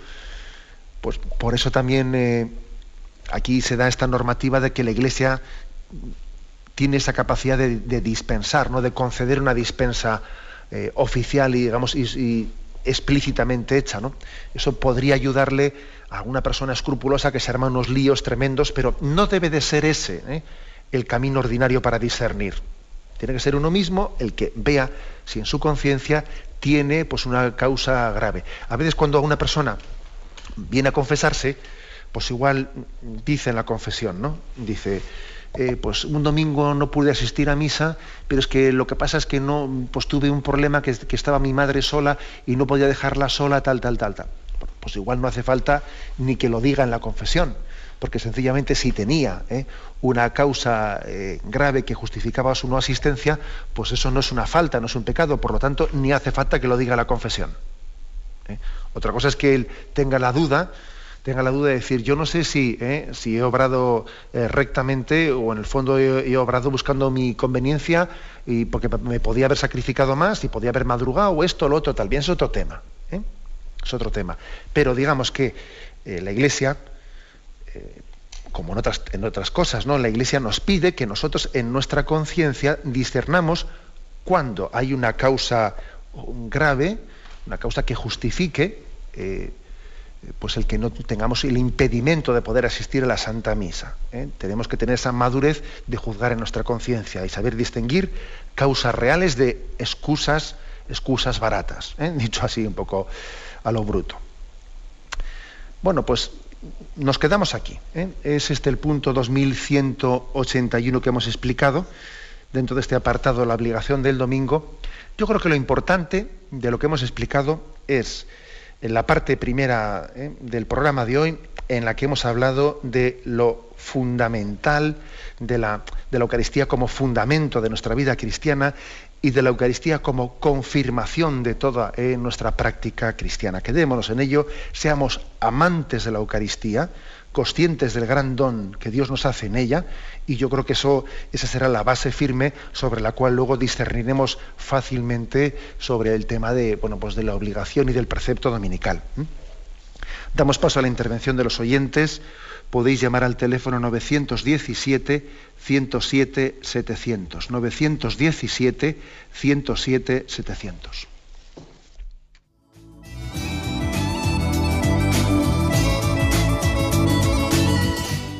pues por eso también eh, aquí se da esta normativa de que la Iglesia tiene esa capacidad de, dispensar, ¿no? de conceder una dispensa eh, oficial y, digamos, y, explícitamente hecha. ¿no? Eso podría ayudarle a una persona escrupulosa que se arma unos líos tremendos, pero no debe de ser ese ¿eh? el camino ordinario para discernir. Tiene que ser uno mismo el que vea si en su conciencia tiene pues, una causa grave. A veces cuando una persona viene a confesarse, pues igual dice en la confesión, ¿no? Dice, eh, pues un domingo no pude asistir a misa, pero es que lo que pasa es que no, pues tuve un problema que, estaba mi madre sola y no podía dejarla sola, tal, tal, tal, tal. Pues igual no hace falta ni que lo diga en la confesión, porque sencillamente si tenía ¿eh? una causa eh, grave que justificaba su no asistencia, pues eso no es una falta, no es un pecado, por lo tanto ni hace falta que lo diga la confesión. Otra cosa es que él tenga la duda tenga la duda de decir, yo no sé si, eh, he obrado eh, rectamente o en el fondo he, obrado buscando mi conveniencia y porque me podía haber sacrificado más y podía haber madrugado o esto o lo otro, tal bien es otro tema. ¿eh? Es otro tema. Pero digamos que la Iglesia, como en otras, cosas, ¿no? la Iglesia nos pide que nosotros en nuestra conciencia discernamos cuando hay una causa grave, una causa que justifique pues el que no tengamos el impedimento de poder asistir a la Santa Misa. ¿eh? Tenemos que tener esa madurez de juzgar en nuestra conciencia y saber distinguir causas reales de excusas, excusas baratas, ¿eh? dicho así un poco a lo bruto. Bueno, pues nos quedamos aquí. ¿eh? Es este el punto 2181 que hemos explicado dentro de este apartado, la obligación del domingo. Yo creo que lo importante de lo que hemos explicado es en la parte primera ¿eh? del programa de hoy, en la que hemos hablado de lo fundamental de la, Eucaristía como fundamento de nuestra vida cristiana y de la Eucaristía como confirmación de toda eh, nuestra práctica cristiana. Quedémonos en ello, seamos amantes de la Eucaristía, conscientes del gran don que Dios nos hace en ella, y yo creo que eso, esa será la base firme sobre la cual luego discerniremos fácilmente sobre el tema de, bueno, pues de la obligación y del precepto dominical. Damos paso a la intervención de los oyentes. Podéis llamar al teléfono 917 107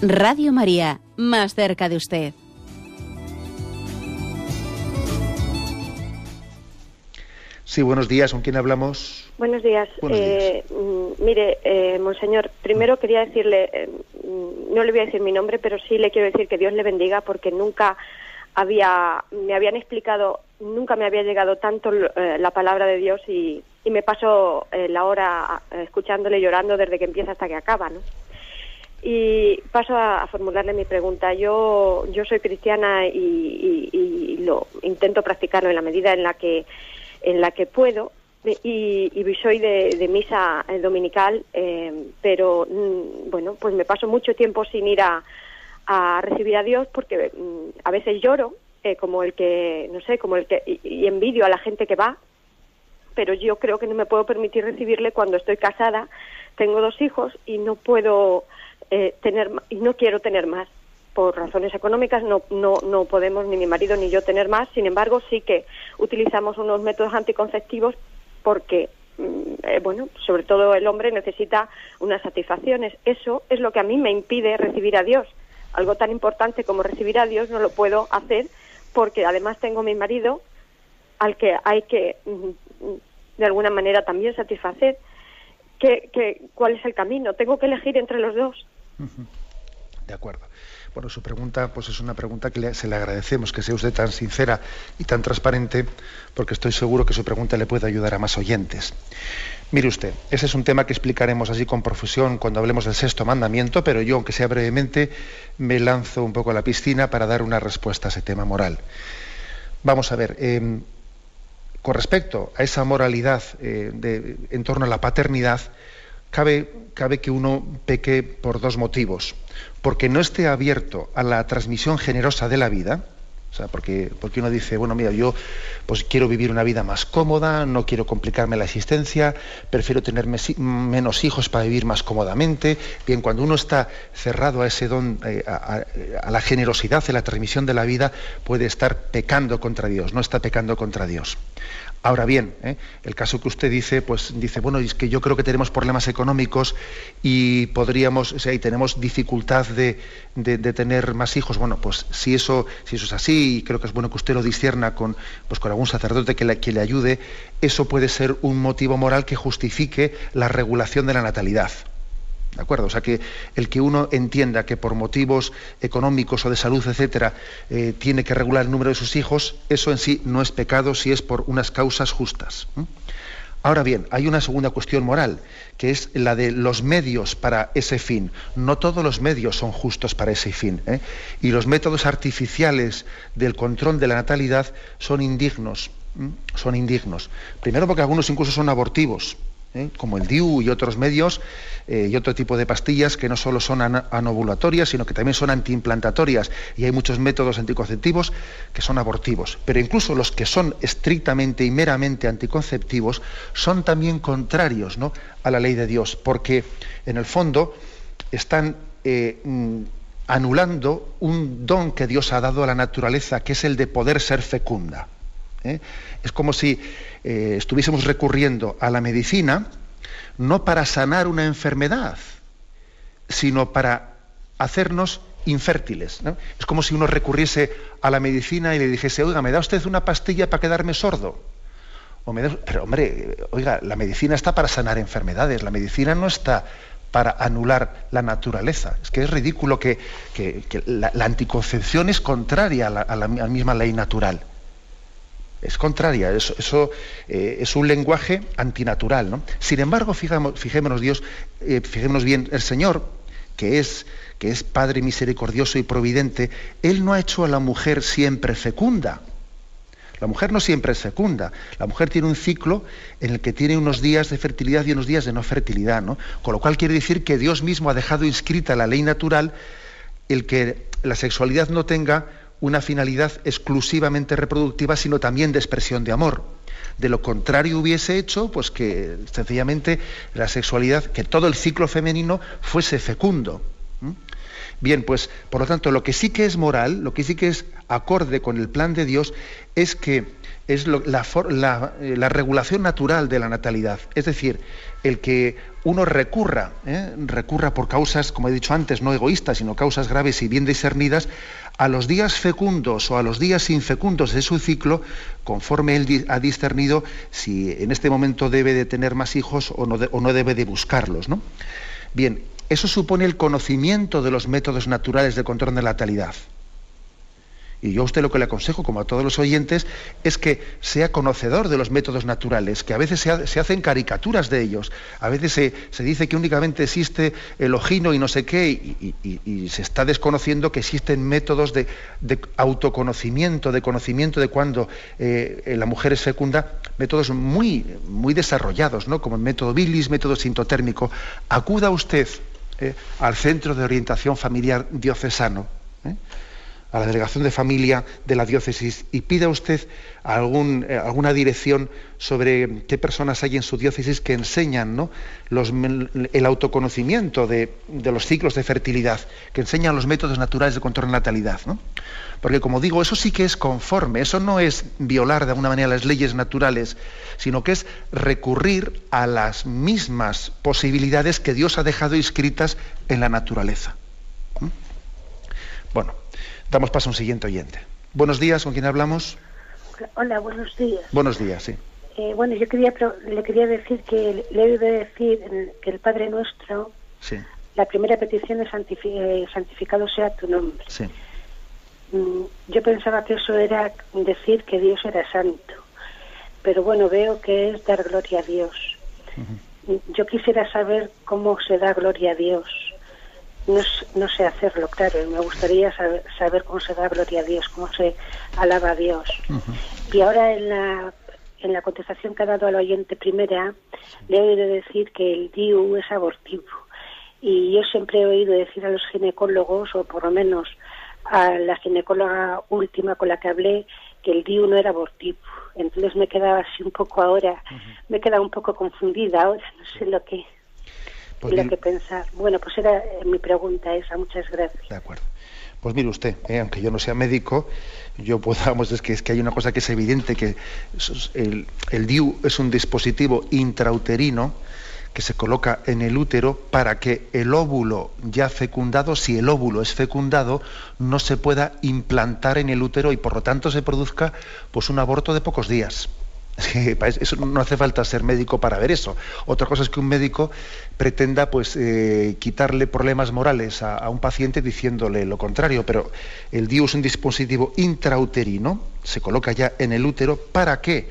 Radio María, más cerca de usted. Sí, buenos días. ¿Con quién hablamos? Buenos días. Eh, mm, mire, eh, monseñor, primero quería decirle, eh, mm, no le voy a decir mi nombre, pero sí le quiero decir que Dios le bendiga porque nunca había, me habían explicado, nunca me había llegado tanto la palabra de Dios y, y me paso la hora escuchándole llorando desde que empieza hasta que acaba, ¿no? Y paso a, formularle mi pregunta. Yo, yo soy cristiana y, lo intento practicarlo en la medida en la que, en la que puedo. Y, soy de, misa dominical, eh, pero mm, bueno, pues me paso mucho tiempo sin ir a, recibir a Dios porque mm, a veces lloro, eh, como el que, no sé, como el que, y envidio a la gente que va, pero yo creo que no me puedo permitir recibirle cuando estoy casada, tengo dos hijos y no puedo eh, tener y no quiero tener más. Por razones económicas no, no, no podemos ni mi marido ni yo tener más. Sin embargo sí que utilizamos unos métodos anticonceptivos porque mm, eh, bueno sobre todo el hombre necesita unas satisfacciones. Eso es lo que a mí me impide recibir a Dios. Algo tan importante como recibir a Dios no lo puedo hacer porque además tengo mi marido al que hay que mm, de alguna manera también satisfacer. Que, cuál es el camino tengo que elegir entre los dos de acuerdo. Bueno, su pregunta pues es una pregunta que se le agradecemos que sea usted tan sincera y tan transparente, porque estoy seguro que su pregunta le puede ayudar a más oyentes. Mire usted, ese es un tema que explicaremos así con profusión cuando hablemos del sexto mandamiento, pero yo, aunque sea brevemente, me lanzo un poco a la piscina para dar una respuesta a ese tema moral. Vamos a ver, em, con respecto a esa moralidad eh, en torno a la paternidad, cabe, que uno peque por dos motivos. Porque no esté abierto a la transmisión generosa de la vida, O sea, porque, porque uno dice, bueno, mira, yo pues quiero vivir una vida más cómoda, no quiero complicarme la existencia, prefiero tener menos hijos para vivir más cómodamente. Bien, cuando uno está cerrado a ese don, eh, a, a, la generosidad, a la transmisión de la vida, puede estar pecando contra Dios, no está pecando contra Dios. Ahora bien, ¿eh? el caso que usted dice, pues dice, bueno, es que yo creo que tenemos problemas económicos y podríamos, o sea, y tenemos dificultad de, tener más hijos. Bueno, pues si eso, si eso es así, y creo que es bueno que usted lo discierna con, pues, con algún sacerdote que le, que le ayude, eso puede ser un motivo moral que justifique la regulación de la natalidad. ¿De acuerdo? O sea que el que uno entienda que por motivos económicos o de salud, etcétera, eh, tiene que regular el número de sus hijos, eso en sí no es pecado si es por unas causas justas. Ahora bien, hay una segunda cuestión moral, que es la de los medios para ese fin. No todos los medios son justos para ese fin. ¿eh? Y los métodos artificiales del control de la natalidad son indignos. Son indignos. Primero porque algunos incluso son abortivos. ¿Eh? como el DIU y otros medios eh, y otro tipo de pastillas que no solo son anovulatorias, sino que también son antiimplantatorias. Y hay muchos métodos anticonceptivos que son abortivos. Pero incluso los que son estrictamente y meramente anticonceptivos son también contrarios a la ley de Dios, porque en el fondo están eh, mm, anulando un don que Dios ha dado a la naturaleza, que es el de poder ser fecunda. Es como si eh, estuviésemos recurriendo a la medicina no para sanar una enfermedad, sino para hacernos infértiles. Es como si uno recurriese a la medicina y le dijese, oiga, ¿me da usted una pastilla para quedarme sordo? Pero hombre, oiga, la medicina está para sanar enfermedades, la medicina no está para anular la naturaleza. Es que es ridículo que, la, anticoncepción es contraria a la misma ley natural es contraria, eso, eh, es un lenguaje antinatural. ¿no? Sin embargo, fijémonos, Dios, eh, fijémonos bien, el Señor, que es, que es Padre misericordioso y providente, Él no ha hecho a la mujer siempre fecunda. La mujer no siempre es fecunda. La mujer tiene un ciclo en el que tiene unos días de fertilidad y unos días de no fertilidad. ¿no? Con lo cual quiere decir que Dios mismo ha dejado inscrita la ley natural el que la sexualidad no tenga una finalidad exclusivamente reproductiva, sino también de expresión de amor. De lo contrario hubiese hecho, pues que sencillamente la sexualidad, que todo el ciclo femenino fuese fecundo. Bien, pues por lo tanto, lo que sí que es moral, lo que sí que es acorde con el plan de Dios, es que es la, eh, la, regulación natural de la natalidad. Es decir, el que uno recurra, ¿eh? recurra por causas, como he dicho antes, no egoístas, sino causas graves y bien discernidas, a los días fecundos o a los días infecundos de su ciclo, conforme él ha discernido si en este momento debe de tener más hijos o no, o no debe de buscarlos. ¿no? Bien, eso supone el conocimiento de los métodos naturales de control de la natalidad. Y yo a usted lo que le aconsejo, como a todos los oyentes, es que sea conocedor de los métodos naturales, que a veces se, hacen caricaturas de ellos, a veces se, dice que únicamente existe el ojino y no sé qué, y, se está desconociendo que existen métodos de, autoconocimiento, de conocimiento de cuando eh, la mujer es fecunda, métodos muy, muy desarrollados, ¿no? como el método bilis, método sintotérmico. Acuda usted eh, al Centro de Orientación Familiar Diocesano. ¿eh? A la delegación de familia de la diócesis y pida usted algún, eh, alguna dirección sobre qué personas hay en su diócesis que enseñan ¿no? los, el autoconocimiento de, los ciclos de fertilidad, que enseñan los métodos naturales de control de natalidad. ¿no? Porque como digo, eso sí que es conforme, eso no es violar de alguna manera las leyes naturales, sino que es recurrir a las mismas posibilidades que Dios ha dejado inscritas en la naturaleza. Bueno, Damos paso a un siguiente oyente. Buenos días, ¿con quién hablamos? Hola, buenos días. Buenos días, sí. Eh, bueno, yo quería, le quería decir que le he de decir que el Padre Nuestro, sí. la primera petición es eh, santificado sea tu nombre. Sí. Mm, yo pensaba que eso era decir que Dios era santo, pero bueno, veo que es dar gloria a Dios. Yo quisiera saber cómo se da gloria a Dios no, no, sé hacerlo, claro, me gustaría saber, saber, cómo se da gloria a Dios, cómo se alaba a Dios. Y ahora en la, en la contestación que ha dado al oyente primera, le he oído decir que el DIU es abortivo. Y yo siempre he oído decir a los ginecólogos, o por lo menos a la ginecóloga última con la que hablé que el DIU no era abortivo. Entonces me quedaba así un poco ahora, me quedaba un poco confundida ahora, no sé lo que, pues lo que pensar. Bueno, pues era eh, mi pregunta esa, muchas gracias. De acuerdo. Pues mire usted, eh, aunque yo no sea médico, yo podamos, es que, es que hay una cosa que es evidente, que el, el DIU es un dispositivo intrauterino que se coloca en el útero para que el óvulo ya fecundado, si el óvulo es fecundado, no se pueda implantar en el útero y por lo tanto se produzca pues un aborto de pocos días. Eso no hace falta ser médico para ver eso. Otra cosa es que un médico pretenda pues, eh, quitarle problemas morales a, un paciente diciéndole lo contrario, pero el DIU es un dispositivo intrauterino, se coloca ya en el útero para que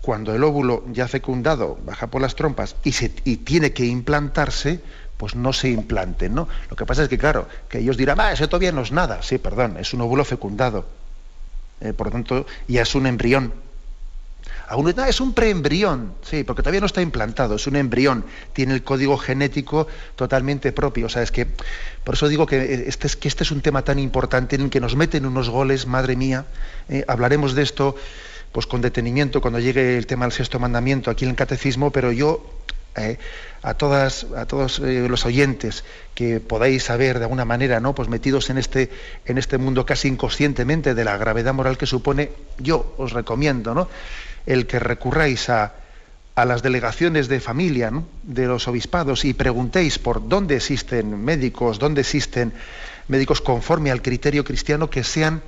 cuando el óvulo ya fecundado baja por las trompas y tiene que implantarse, pues no se implante, ¿no? Lo que pasa es que, claro, que ellos dirán, ah, eso todavía no es nada. Sí, perdón, es un óvulo fecundado. Eh, por lo tanto, ya es un embrión. No, es un preembrión, sí, porque todavía no está implantado, es un embrión, tiene el código genético totalmente propio. O sea, es que, por eso digo que este es, que este es un tema tan importante en el que nos meten unos goles, madre mía. Eh, hablaremos de esto pues con detenimiento cuando llegue el tema del sexto mandamiento aquí en el catecismo, pero yo eh, a todas a todos eh, los oyentes que podáis saber de alguna manera no pues metidos en este en este mundo casi inconscientemente de la gravedad moral que supone yo os recomiendo no el que recurráis a, a las delegaciones de familia de los obispados y preguntéis por dónde existen médicos dónde existen médicos conforme al criterio cristiano que sean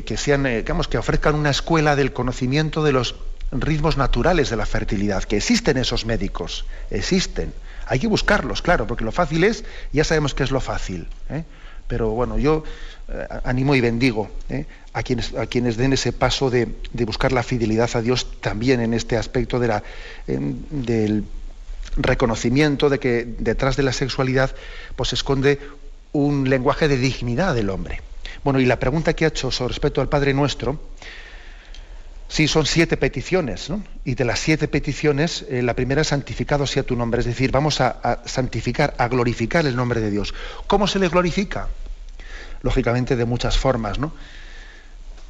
que, sean, eh, que ofrezcan una escuela del conocimiento de los ritmos naturales de la fertilidad, que existen esos médicos, existen. Hay que buscarlos, claro, porque lo fácil es, ya sabemos que es lo fácil. ¿eh? Pero bueno, yo animo y bendigo a, quienes, a quienes den ese paso de, buscar la fidelidad a Dios también en este aspecto de la, del reconocimiento de que detrás de la sexualidad pues, se esconde un lenguaje de dignidad del hombre. Bueno, y la pregunta que ha hecho sobre respecto al Padre Nuestro, sí, son siete peticiones, ¿no? Y de las siete peticiones, eh, la primera es santificado sea tu nombre, es decir, vamos a, santificar, a glorificar el nombre de Dios. ¿Cómo se le glorifica? Lógicamente de muchas formas, ¿no?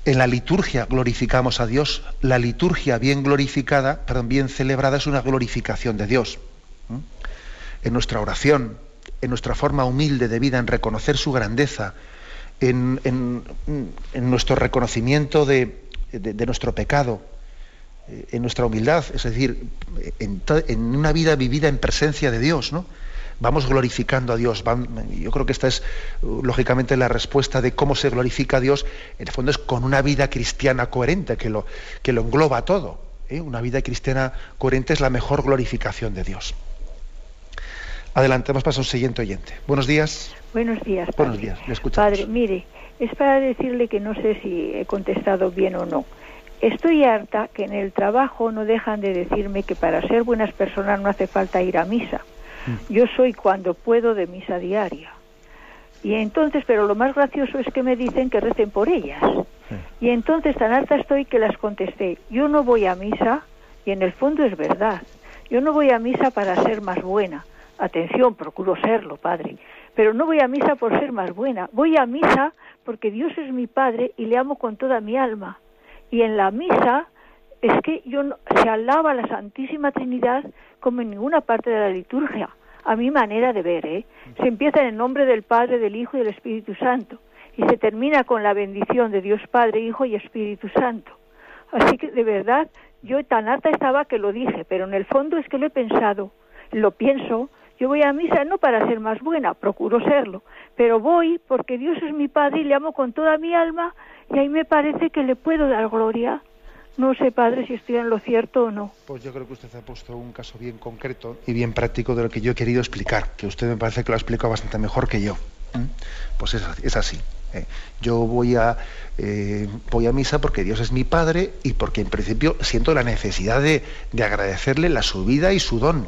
En la liturgia glorificamos a Dios. La liturgia bien glorificada, perdón, bien celebrada, es una glorificación de Dios. En nuestra oración, en nuestra forma humilde de vida, en reconocer su grandeza, en, nuestro reconocimiento de, nuestro pecado, eh, en nuestra humildad, es decir, en, una vida vivida en presencia de Dios, ¿no? Vamos glorificando a Dios. yo creo que esta es, lógicamente, la respuesta de cómo se glorifica a Dios. En el fondo es con una vida cristiana coherente, que lo, que lo engloba todo. ¿eh? Una vida cristiana coherente es la mejor glorificación de Dios. Adelante, vamos a un siguiente oyente. Buenos días. Buenos días. Padre. Buenos días, le escuchamos. Padre, mire, es para decirle que no sé si he contestado bien o no. Estoy harta que en el trabajo no dejan de decirme que para ser buenas personas no hace falta ir a misa. Mm. Yo soy cuando puedo de misa diaria. Y entonces, pero lo más gracioso es que me dicen que recen por ellas. Y entonces tan harta estoy que las contesté, yo no voy a misa, y en el fondo es verdad, yo no voy a misa para ser más buena, Atención, procuro serlo, Padre. Pero no voy a misa por ser más buena. Voy a misa porque Dios es mi Padre y le amo con toda mi alma. Y en la misa es que yo se alaba a la Santísima Trinidad como en ninguna parte de la liturgia. A mi manera de ver, ¿eh? Se empieza en el nombre del Padre, del Hijo y del Espíritu Santo. Y se termina con la bendición de Dios Padre, Hijo y Espíritu Santo. Así que de verdad, yo tan harta estaba que lo dije, pero en el fondo es que lo he pensado, lo pienso, yo voy a misa no para ser más buena, procuro serlo, pero voy porque Dios es mi Padre y le amo con toda mi alma y ahí me parece que le puedo dar gloria. No sé, Padre, si estoy en lo cierto o no. Pues yo creo que usted ha puesto un caso bien concreto y bien práctico de lo que yo he querido explicar, que usted me parece que lo ha explicado bastante mejor que yo. Pues es, así. ¿eh? Yo voy a, eh, voy a misa porque Dios es mi Padre y porque en principio siento la necesidad de, de agradecerle la su vida y su don.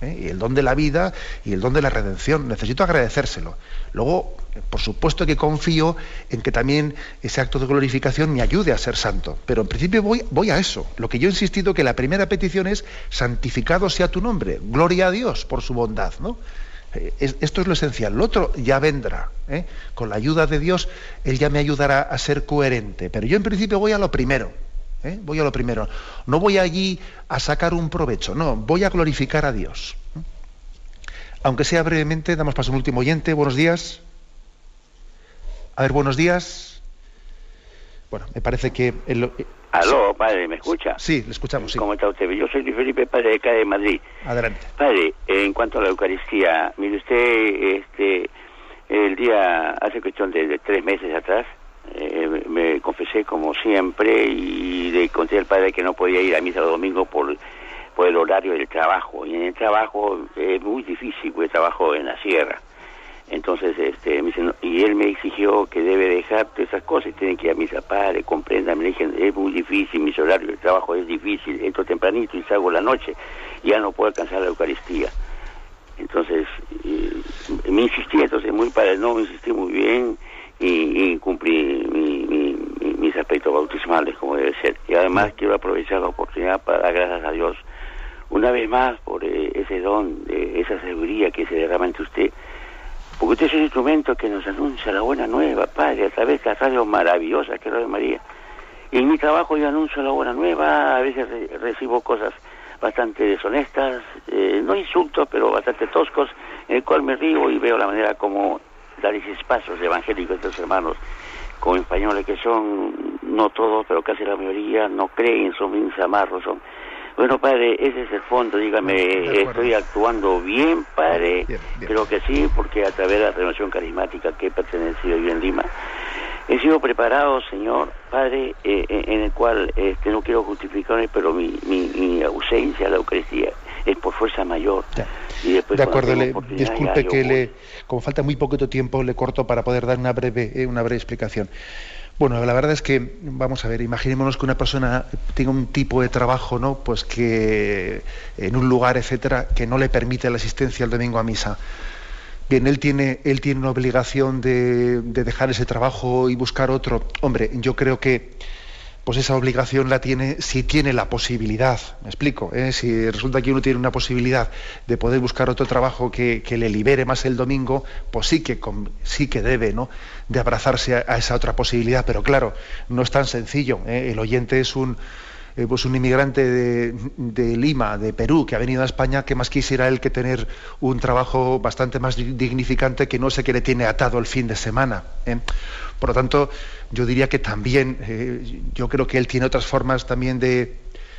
¿Eh? y el don de la vida y el don de la redención. Necesito agradecérselo. Luego, por supuesto que confío en que también ese acto de glorificación me ayude a ser santo. Pero en principio voy, voy a eso. Lo que yo he insistido que la primera petición es santificado sea tu nombre. Gloria a Dios por su bondad. ¿no? Eh, esto es lo esencial. Lo otro ya vendrá. ¿eh? Con la ayuda de Dios, Él ya me ayudará a ser coherente. Pero yo en principio voy a lo primero. ¿Eh? Voy a lo primero. No voy allí a sacar un provecho, no, voy a glorificar a Dios. Aunque sea brevemente, damos paso a un último oyente. Buenos días. A ver, buenos días. Bueno, me parece que... El, Aló, padre, ¿me escucha? Sí, le escuchamos, sí. ¿Cómo está usted? Yo soy Luis Felipe, padre de acá de Madrid. Adelante. Padre, en cuanto a la Eucaristía, mire usted, este, el día, hace cuestión de, tres meses atrás, eh, me confesé como siempre y le conté al padre que no podía ir a misa los domingos por, por el horario del trabajo. Y en el trabajo es muy difícil, porque trabajo en la sierra. Entonces, este, me y él me exigió que debe dejar todas esas cosas y tiene que ir a misa, padre, comprenda, me dije, es muy difícil, mi horario de trabajo es difícil, entro tempranito y salgo la noche, ya no puedo alcanzar la Eucaristía. Entonces, me insistí, entonces muy padre, no, me insistí muy bien y, cumplí mis aspectos bautismales como debe ser. Y además quiero aprovechar la oportunidad para dar gracias a Dios una vez más por eh, ese don, de esa sabiduría que se derrama entre usted porque usted es un instrumento que nos anuncia la buena nueva, Padre, a través de la radio maravillosa que es Radio María. Y en mi trabajo yo anuncio la buena nueva, a veces recibo cosas bastante deshonestas, eh, no insultos, pero bastante toscos, en el cual me río y veo la manera como dar esos pasos evangélicos de los hermanos, como españoles que son, no todos, pero casi la mayoría, no creen, son bien zamarros, son. Bueno, padre, ese es el fondo, dígame, ¿estoy actuando bien, padre? Creo que sí, porque a través de la renovación carismática que he pertenecido yo en Lima, he sido preparado, señor, padre, eh, eh, en el cual este, no quiero justificarme, pero mi, mi, ausencia a la Eucaristía es por fuerza mayor. Y después, de acuerdo, disculpe que le, como falta muy poquito tiempo, le corto para poder dar una breve, eh, una breve explicación. Bueno, la verdad es que, vamos a ver, imaginémonos que una persona tenga un tipo de trabajo, ¿no? Pues que en un lugar, etcétera, que no le permite la asistencia el domingo a misa. Bien, él tiene, él tiene una obligación de, de dejar ese trabajo y buscar otro. Hombre, yo creo que pues esa obligación la tiene si tiene la posibilidad, me explico, ¿eh? si resulta que uno tiene una posibilidad de poder buscar otro trabajo que, le libere más el domingo, pues sí que, sí que debe ¿no? de abrazarse a, esa otra posibilidad, pero claro, no es tan sencillo, ¿eh? el oyente es un, eh, pues un inmigrante de, Lima, de Perú, que ha venido a España, que más quisiera él que tener un trabajo bastante más dignificante que no sé qué le tiene atado el fin de semana. Por lo tanto, yo diría que también, eh, yo creo que él tiene otras formas también de,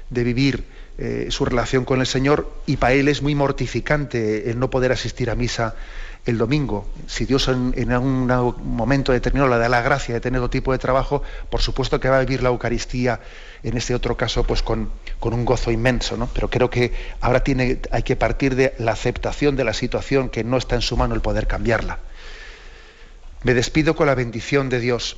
vivir eh, su relación con el Señor y para él es muy mortificante el no poder asistir a misa el domingo. Si Dios en, algún momento determinado le da la gracia de tener otro tipo de trabajo, por supuesto que va a vivir la Eucaristía en este otro caso pues con, con un gozo inmenso. ¿no? Pero creo que ahora tiene, hay que partir de la aceptación de la situación que no está en su mano el poder cambiarla. Me despido con la bendición de Dios